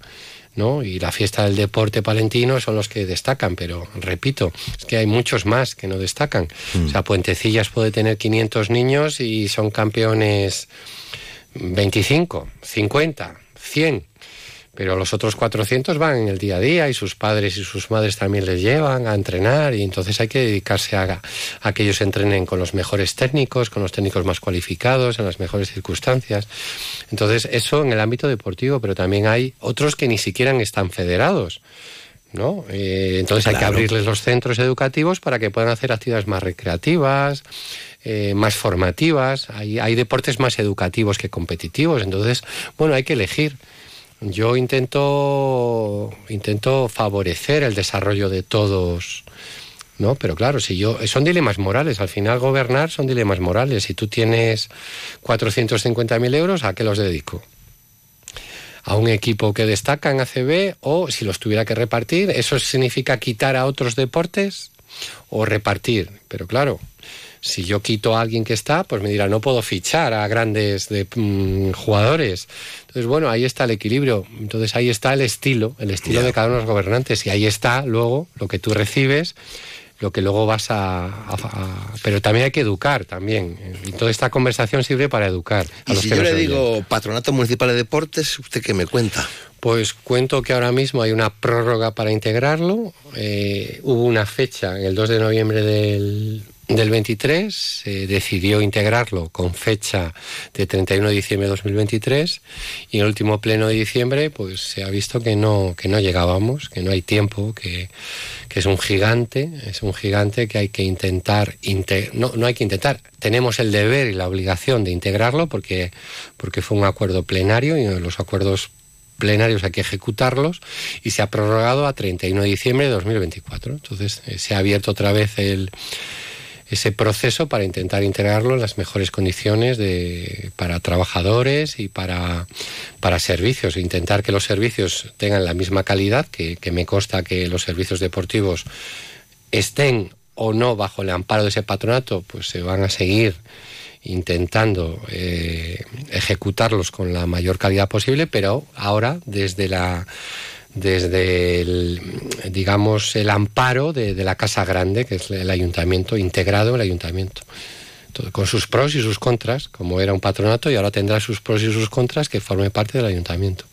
¿no? Y la fiesta del deporte palentino son los que destacan, pero repito, es que hay muchos más que no destacan. O sea, Puentecillas puede tener 500 niños y son campeones 25, 50, 100. Pero los otros 400 van en el día a día y sus padres y sus madres también les llevan a entrenar y entonces hay que dedicarse a, a que ellos entrenen con los mejores técnicos, con los técnicos más cualificados, en las mejores circunstancias. Entonces eso en el ámbito deportivo, pero también hay otros que ni siquiera están federados. ¿no? Eh, entonces hay que abrirles los centros educativos para que puedan hacer actividades más recreativas, eh, más formativas. Hay, hay deportes más educativos que competitivos. Entonces, bueno, hay que elegir. Yo intento, intento favorecer el desarrollo de todos, ¿no? Pero claro, si yo son dilemas morales. Al final gobernar son dilemas morales. Si tú tienes 450.000 euros, ¿a qué los dedico? a un equipo que destaca en ACB o si los tuviera que repartir, ¿eso significa quitar a otros deportes? o repartir. Pero claro, si yo quito a alguien que está, pues me dirá, no puedo fichar a grandes de, mm, jugadores. Entonces, bueno, ahí está el equilibrio. Entonces, ahí está el estilo, el estilo de cada uno de los gobernantes. Y ahí está luego lo que tú recibes, lo que luego vas a, a- a- Pero también hay que educar también. Y toda esta conversación sirve para educar. A Y los si que yo le oyen. digo Patronato Municipal de Deportes, ¿usted qué me cuenta? Pues cuento que ahora mismo hay una prórroga para integrarlo. Eh, hubo una fecha, el 2 de noviembre del, del 23, se decidió integrarlo con fecha de 31 de diciembre de 2023 y en el último pleno de diciembre pues se ha visto que no, que no llegábamos, que no hay tiempo, que, que es un gigante, es un gigante que hay que intentar, inte- no, no hay que intentar, tenemos el deber y la obligación de integrarlo porque, porque fue un acuerdo plenario y los acuerdos plenarios hay que ejecutarlos y se ha prorrogado a 31 de diciembre de 2024. Entonces eh, se ha abierto otra vez el, ese proceso para intentar integrarlo en las mejores condiciones de, para trabajadores y para, para servicios. Intentar que los servicios tengan la misma calidad, que, que me consta que los servicios deportivos estén o no bajo el amparo de ese patronato, pues se van a seguir intentando eh, ejecutarlos con la mayor calidad posible, pero ahora desde la desde el digamos el amparo de, de la casa grande, que es el ayuntamiento, integrado en el ayuntamiento. Todo- con sus pros y sus contras, como era un patronato, y ahora tendrá sus pros y sus contras que forme parte del ayuntamiento.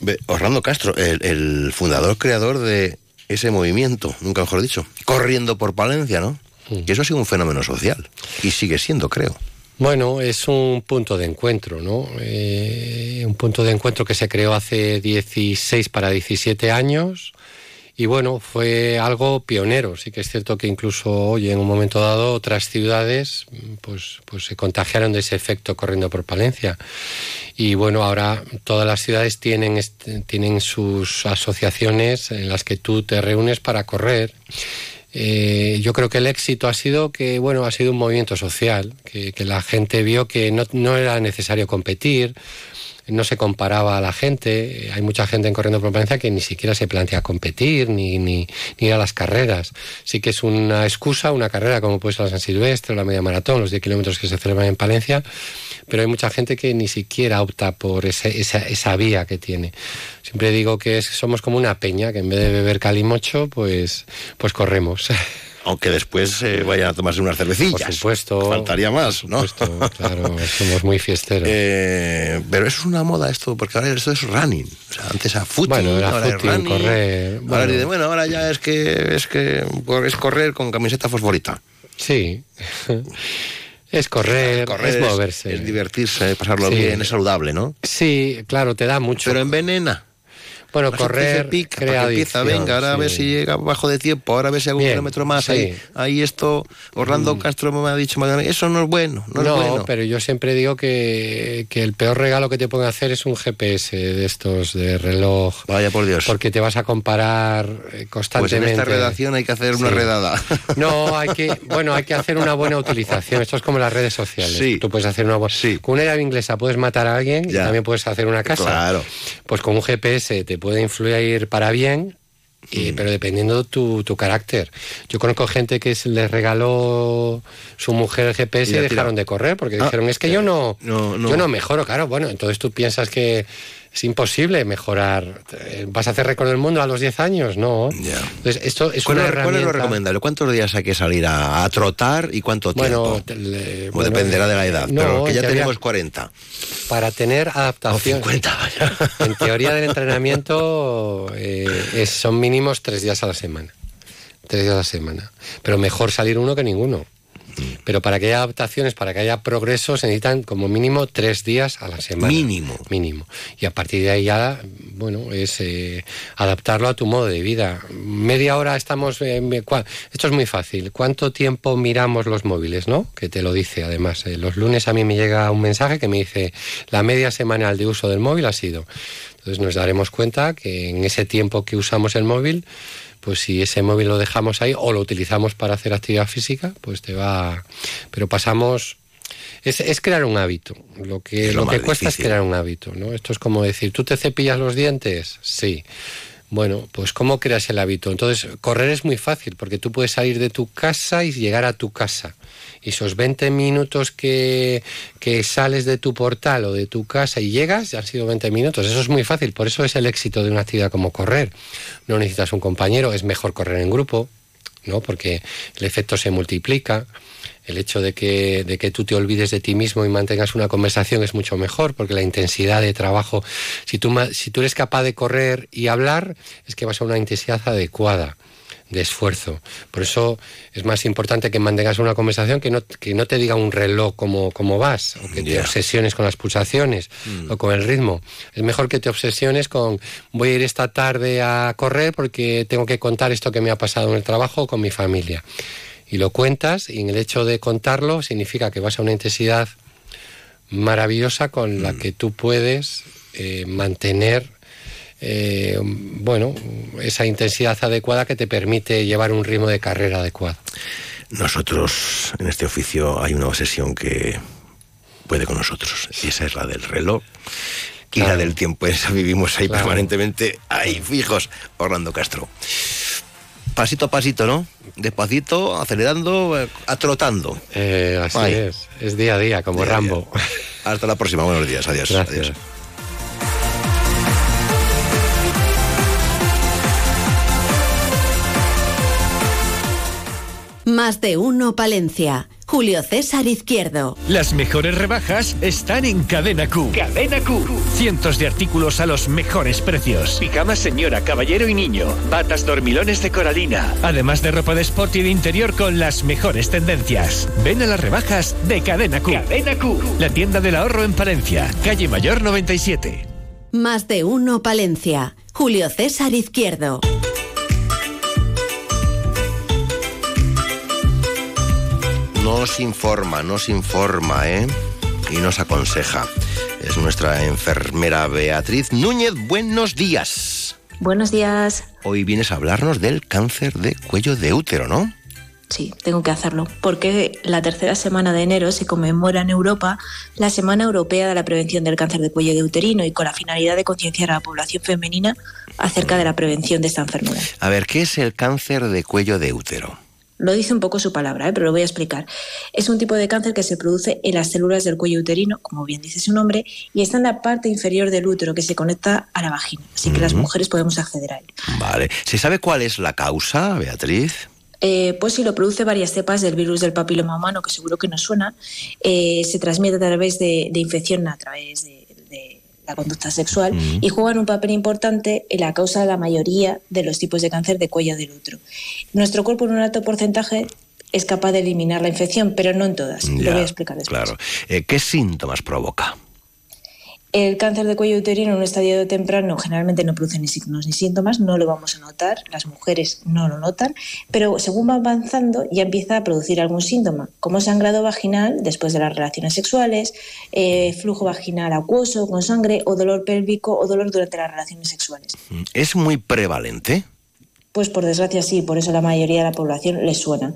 Ve, Orlando Castro, el, el fundador, creador de ese movimiento, nunca mejor dicho, corriendo por Palencia, ¿no? Que eso ha sido un fenómeno social y sigue siendo, creo. Bueno, es un punto de encuentro, ¿no? Eh, un punto de encuentro que se creó hace 16 para 17 años y bueno, fue algo pionero. Sí que es cierto que incluso hoy, en un momento dado, otras ciudades pues, pues se contagiaron de ese efecto corriendo por Palencia. Y bueno, ahora todas las ciudades tienen, tienen sus asociaciones en las que tú te reúnes para correr. Eh, yo creo que el éxito ha sido que, bueno, ha sido un movimiento social, que, que la gente vio que no, no era necesario competir, no se comparaba a la gente. Hay mucha gente en Corriendo por Palencia que ni siquiera se plantea competir ni, ni, ni ir a las carreras. Sí que es una excusa, una carrera como puede ser la San Silvestre, la media maratón, los 10 kilómetros que se celebran en Palencia, pero hay mucha gente que ni siquiera opta por ese- esa, esa vía que tiene. Siempre digo que somos como una peña, que en vez de beber calimocho, pues, pues corremos. <laughs> Aunque después eh, vayan a tomarse unas cervecillas. Por supuesto. Faltaría más, ¿no? claro, somos muy fiesteros. <laughs> Eh, pero es una moda esto, porque ahora esto es running. O sea, antes era footing, Bueno, era ahora es running. correr, Ahora bueno. dice, bueno, ahora ya es que es que es correr con camiseta fosforita. Sí. <laughs> Es correr, Correr es moverse. Es divertirse, pasarlo Sí. bien, es saludable, ¿no? Sí, claro, te da mucho. Pero envenena. Bueno, La correr pica, crea empieza, adicción, venga, ahora a ver sí. si llega bajo de tiempo, ahora a ver si hago un kilómetro más. sí. Ahí, ahí esto, Orlando Castro me ha dicho, eso no es bueno, no, No, es bueno. pero yo siempre digo que, que el peor regalo que te pueden hacer es un GPS de estos de reloj. Vaya por Dios. Porque te vas a comparar eh, Pues en constantemente. esta redacción hay que hacer una Sí. redada. <laughs> No, hay que, bueno, hay que hacer una buena utilización. Esto es como las redes sociales. Sí. Tú puedes hacer una buena. Con una llave inglesa puedes matar a alguien y Ya. también puedes hacer una casa. Claro. Pues con un GPS te puede influir para bien. Mm. y- pero dependiendo tu, tu carácter. Yo conozco gente que se les regaló su mujer el GPS Y dejaron de correr porque Ah, dijeron es que yo no, no, no. yo no mejoro, claro. Bueno, entonces tú piensas que es imposible mejorar. Eh, ¿Vas a hacer récord del mundo a los 10 años? No. Entonces esto es ¿Cuál, una cuál es lo herramienta- recomendable? ¿Cuántos días hay que salir a, a trotar y cuánto tiempo? le- bueno, dependerá de la edad, no, pero que ya teoría- tenemos 40. Para tener adaptación. <laughs> En teoría del entrenamiento eh, es- son mínimos tres días a la semana. Tres días a la semana. Pero mejor salir uno que ninguno. Pero para que haya adaptaciones, para que haya progreso, se necesitan como mínimo tres días a la semana. Mínimo. Mínimo. Y a partir de ahí ya, bueno, es eh, adaptarlo a tu modo de vida. Media hora estamos... eh, Esto es muy fácil. ¿Cuánto tiempo miramos los móviles, no? Que te lo dice, además. Eh, Los lunes a mí me llega un mensaje que me dice la media semanal de uso del móvil ha sido... Entonces nos daremos cuenta que en ese tiempo que usamos el móvil, pues si ese móvil lo dejamos ahí o lo utilizamos para hacer actividad física, pues te va... Pero pasamos... Es, es crear un hábito. Lo que, lo lo que cuesta difícil. es crear un hábito, ¿no? Esto es como decir, ¿tú te cepillas los dientes? Sí. Bueno, pues ¿cómo creas el hábito? Entonces, correr es muy fácil porque tú puedes salir de tu casa y llegar a tu casa. Y esos 20 minutos que, que sales de tu portal o de tu casa y llegas, ya han sido 20 minutos. Eso es muy fácil, por eso es el éxito de una actividad como correr. No necesitas un compañero, es mejor correr en grupo, ¿no? Porque el efecto se multiplica el hecho de que, de que tú te olvides de ti mismo y mantengas una conversación es mucho mejor, porque la intensidad de trabajo, si tú, si tú eres capaz de correr y hablar, es que vas a una intensidad adecuada de esfuerzo. Por eso es más importante que mantengas una conversación que no, que no te diga un reloj cómo, cómo vas, o que te obsesiones con las pulsaciones o con el ritmo. Es mejor que te obsesiones con voy a ir esta tarde a correr porque tengo que contar esto que me ha pasado en el trabajo o con mi familia y lo cuentas y en el hecho de contarlo significa que vas a una intensidad maravillosa con Mm. la que tú puedes eh, mantener eh, bueno esa intensidad adecuada que te permite llevar un ritmo de carrera adecuado. Nosotros en este oficio hay una obsesión que puede con nosotros y esa es la del reloj y la del tiempo. <laughs> Esa vivimos ahí Claro. permanentemente, ahí fijos, Orlando Castro. Pasito a pasito, ¿no? Despacito, acelerando, eh, atrotando. Eh, así es, es día a día como Día Rambo. Hasta la próxima, buenos días, adiós. Gracias. adiós. Más de uno Palencia. Julio César Izquierdo. Las mejores rebajas están en Cadena Q. Cadena Q. Cientos de artículos a los mejores precios. Pijamas señora, caballero y niño. Batas dormilones de coralina. Además de ropa de sport y de interior con las mejores tendencias. Ven a las rebajas de Cadena Q. Cadena Q. La tienda del ahorro en Palencia. Calle Mayor 97. Más de uno Palencia. Julio César Izquierdo. Nos informa, nos informa, ¿eh? Y nos aconseja. Es nuestra enfermera Beatriz Núñez. Buenos días. Buenos días. Hoy vienes a hablarnos del cáncer de cuello de útero, ¿no? Sí, tengo que hacerlo, porque la tercera semana de enero se conmemora en Europa la Semana Europea de la Prevención del Cáncer de Cuello de Uterino y con la finalidad de concienciar a la población femenina acerca de la prevención de esta enfermedad. A ver, ¿qué es el cáncer de cuello de útero? Lo dice un poco su palabra, ¿eh? pero lo voy a explicar. Es un tipo de cáncer que se produce en las células del cuello uterino, como bien dice su nombre, y está en la parte inferior del útero que se conecta a la vagina, así que las mujeres podemos acceder a él. Vale. ¿Se sabe cuál es la causa, Beatriz? Eh, pues si lo produce varias cepas del virus del papiloma humano, que seguro que nos suena, eh, se transmite a través de, de infección a través de la conducta sexual y juegan un papel importante en la causa de la mayoría de los tipos de cáncer de cuello del útero. Nuestro cuerpo en un alto porcentaje es capaz de eliminar la infección, pero no en todas. Lo voy a explicar después. Claro. Eh, ¿Qué síntomas provoca? El cáncer de cuello uterino en un estadio temprano generalmente no produce ni signos ni síntomas, no lo vamos a notar, las mujeres no lo notan, pero según va avanzando ya empieza a producir algún síntoma, como sangrado vaginal después de las relaciones sexuales, eh, flujo vaginal acuoso con sangre o dolor pélvico o dolor durante las relaciones sexuales. ¿Es muy prevalente? Pues por desgracia sí, por eso la mayoría de la población le suena.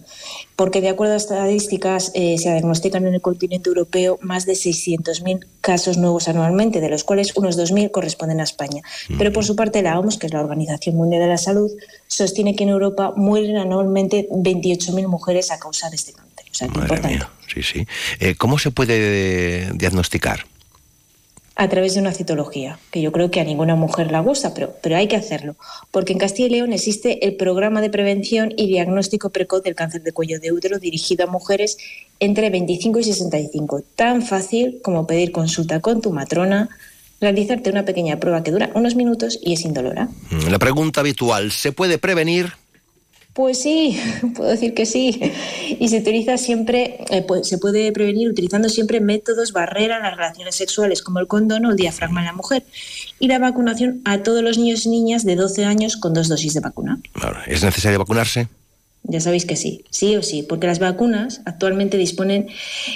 Porque de acuerdo a estadísticas eh, se diagnostican en el continente europeo más de 600.000 casos nuevos anualmente, de los cuales unos 2.000 corresponden a España. Pero por su parte la OMS, que es la Organización Mundial de la Salud, sostiene que en Europa mueren anualmente 28.000 mujeres a causa de este cáncer. O sea, que Madre importante. mía, sí, sí. Eh, ¿Cómo se puede eh, diagnosticar? A través de una citología, que yo creo que a ninguna mujer la gusta, pero, pero hay que hacerlo, porque en Castilla y León existe el programa de prevención y diagnóstico precoz del cáncer de cuello de útero dirigido a mujeres entre 25 y 65, tan fácil como pedir consulta con tu matrona, realizarte una pequeña prueba que dura unos minutos y es indolora. Mm, La pregunta habitual, ¿se puede prevenir? Pues sí, <laughs> puedo decir que sí. Y se utiliza siempre, eh, pues, se puede prevenir utilizando siempre métodos barrera en las relaciones sexuales, como el condón o el diafragma en la mujer, y la vacunación a todos los niños y niñas de 12 años con dos dosis de vacuna. Claro, ¿Es necesario vacunarse? Ya sabéis que sí, sí o sí, porque las vacunas actualmente disponen,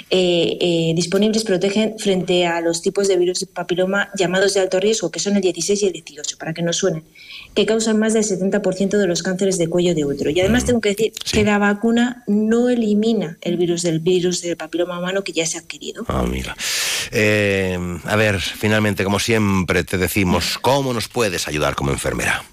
eh, eh, disponibles protegen frente a los tipos de virus de papiloma llamados de alto riesgo, que son el 16 y el 18, para que no suenen, que causan más del 70% de los cánceres de cuello de útero. Y además tengo que decir que la vacuna no elimina el virus del virus del papiloma humano que ya se ha adquirido. Ah, mira. Eh, a ver, finalmente, como siempre te decimos, ¿cómo nos puedes ayudar como enfermera?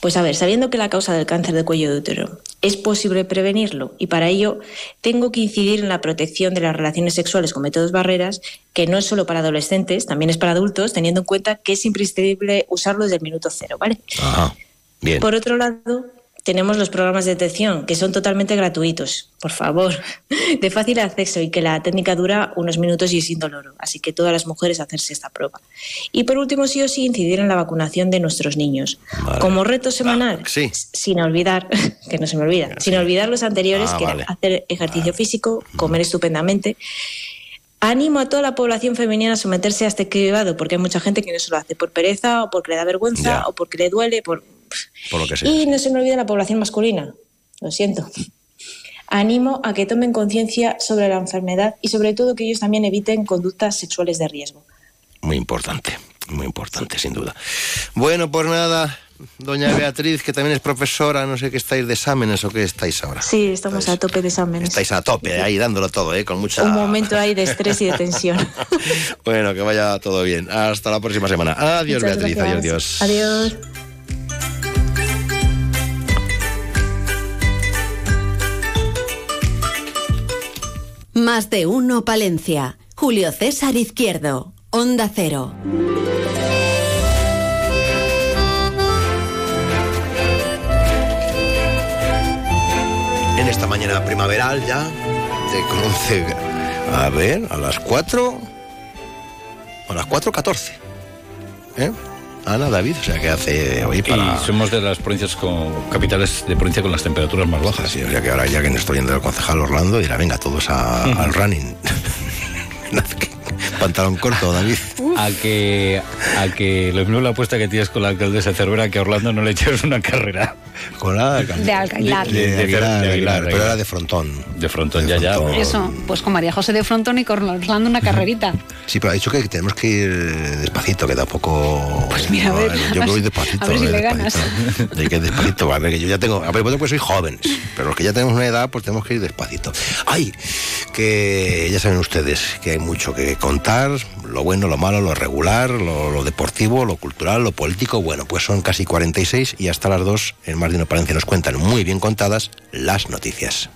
Pues a ver, sabiendo que la causa del cáncer de cuello de útero es posible prevenirlo y para ello tengo que incidir en la protección de las relaciones sexuales con métodos barreras, que no es solo para adolescentes, también es para adultos, teniendo en cuenta que es imprescindible usarlo desde el minuto cero, ¿vale? Ajá. Bien. Por otro lado, tenemos los programas de detección, que son totalmente gratuitos, por favor, <laughs> de fácil acceso y que la técnica dura unos minutos y es indoloro. Así que todas las mujeres hacerse esta prueba. Y por último, sí o sí, incidir en la vacunación de nuestros niños. Como reto semanal, sí. sin olvidar, <laughs> que no se me olvida, sin olvidar los anteriores, Ah, que vale. era hacer ejercicio físico, comer estupendamente. Animo a toda la población femenina a someterse a este cribado, porque hay mucha gente que no se lo hace por pereza o porque le da vergüenza Ya. o porque le duele, por, Por lo que sea. y no se me olvide la población masculina, lo siento. Animo a que tomen conciencia sobre la enfermedad y sobre todo que ellos también eviten conductas sexuales de riesgo. Muy importante, muy importante, sin duda. Bueno, pues nada, doña Beatriz, que también es profesora, no sé qué estáis de exámenes o qué estáis ahora. Sí, estamos a tope de exámenes. Estáis a tope, ahí dándolo todo, ¿eh? Con mucha... Un momento ahí de estrés y de tensión. <laughs> Bueno, que vaya todo bien. Hasta la próxima semana. Adiós, Muchas Beatriz. gracias. Adiós, Dios. Adiós. Más de uno Palencia. Julio César Izquierdo. Onda Cero. En esta mañana primaveral ya, de con 11... A ver, a las 4... A las 4.14. ¿Eh? Ana, David, o sea, que hace hoy para... Y somos de las provincias con capitales de provincia con las temperaturas más bajas. Sí, o sea que ahora ya que nos estoy yendo el concejal Orlando dirá, venga, todos a- al running. <laughs> Pantalón corto, David. A que, a que lo mismo la apuesta que tienes con la alcaldesa de Cervera que a Orlando no le eches una carrera. Con la De Alcailar. De, de Aguilar, de de Aguilar, Aguilar, pero Aguilar. era de frontón. De frontón, ya, ya. Eso, pues con María José de Frontón y con Orlando una carrerita. Sí, pero ha dicho que tenemos que ir despacito, que tampoco... Pues mira, a ver, Yo voy despacito. a ver si le despacito. Hay que ir despacito, a ver, que yo ya tengo... A ver, pues soy jóvenes, pero los que ya tenemos una edad, pues tenemos que ir despacito. ¡Ay! Que ya saben ustedes que hay mucho que contar, lo bueno, lo malo, lo regular, lo, deportivo, lo cultural, lo político. Bueno, pues son casi 46 y hasta las 2 en Más de una Palencia nos cuentan muy bien contadas las noticias.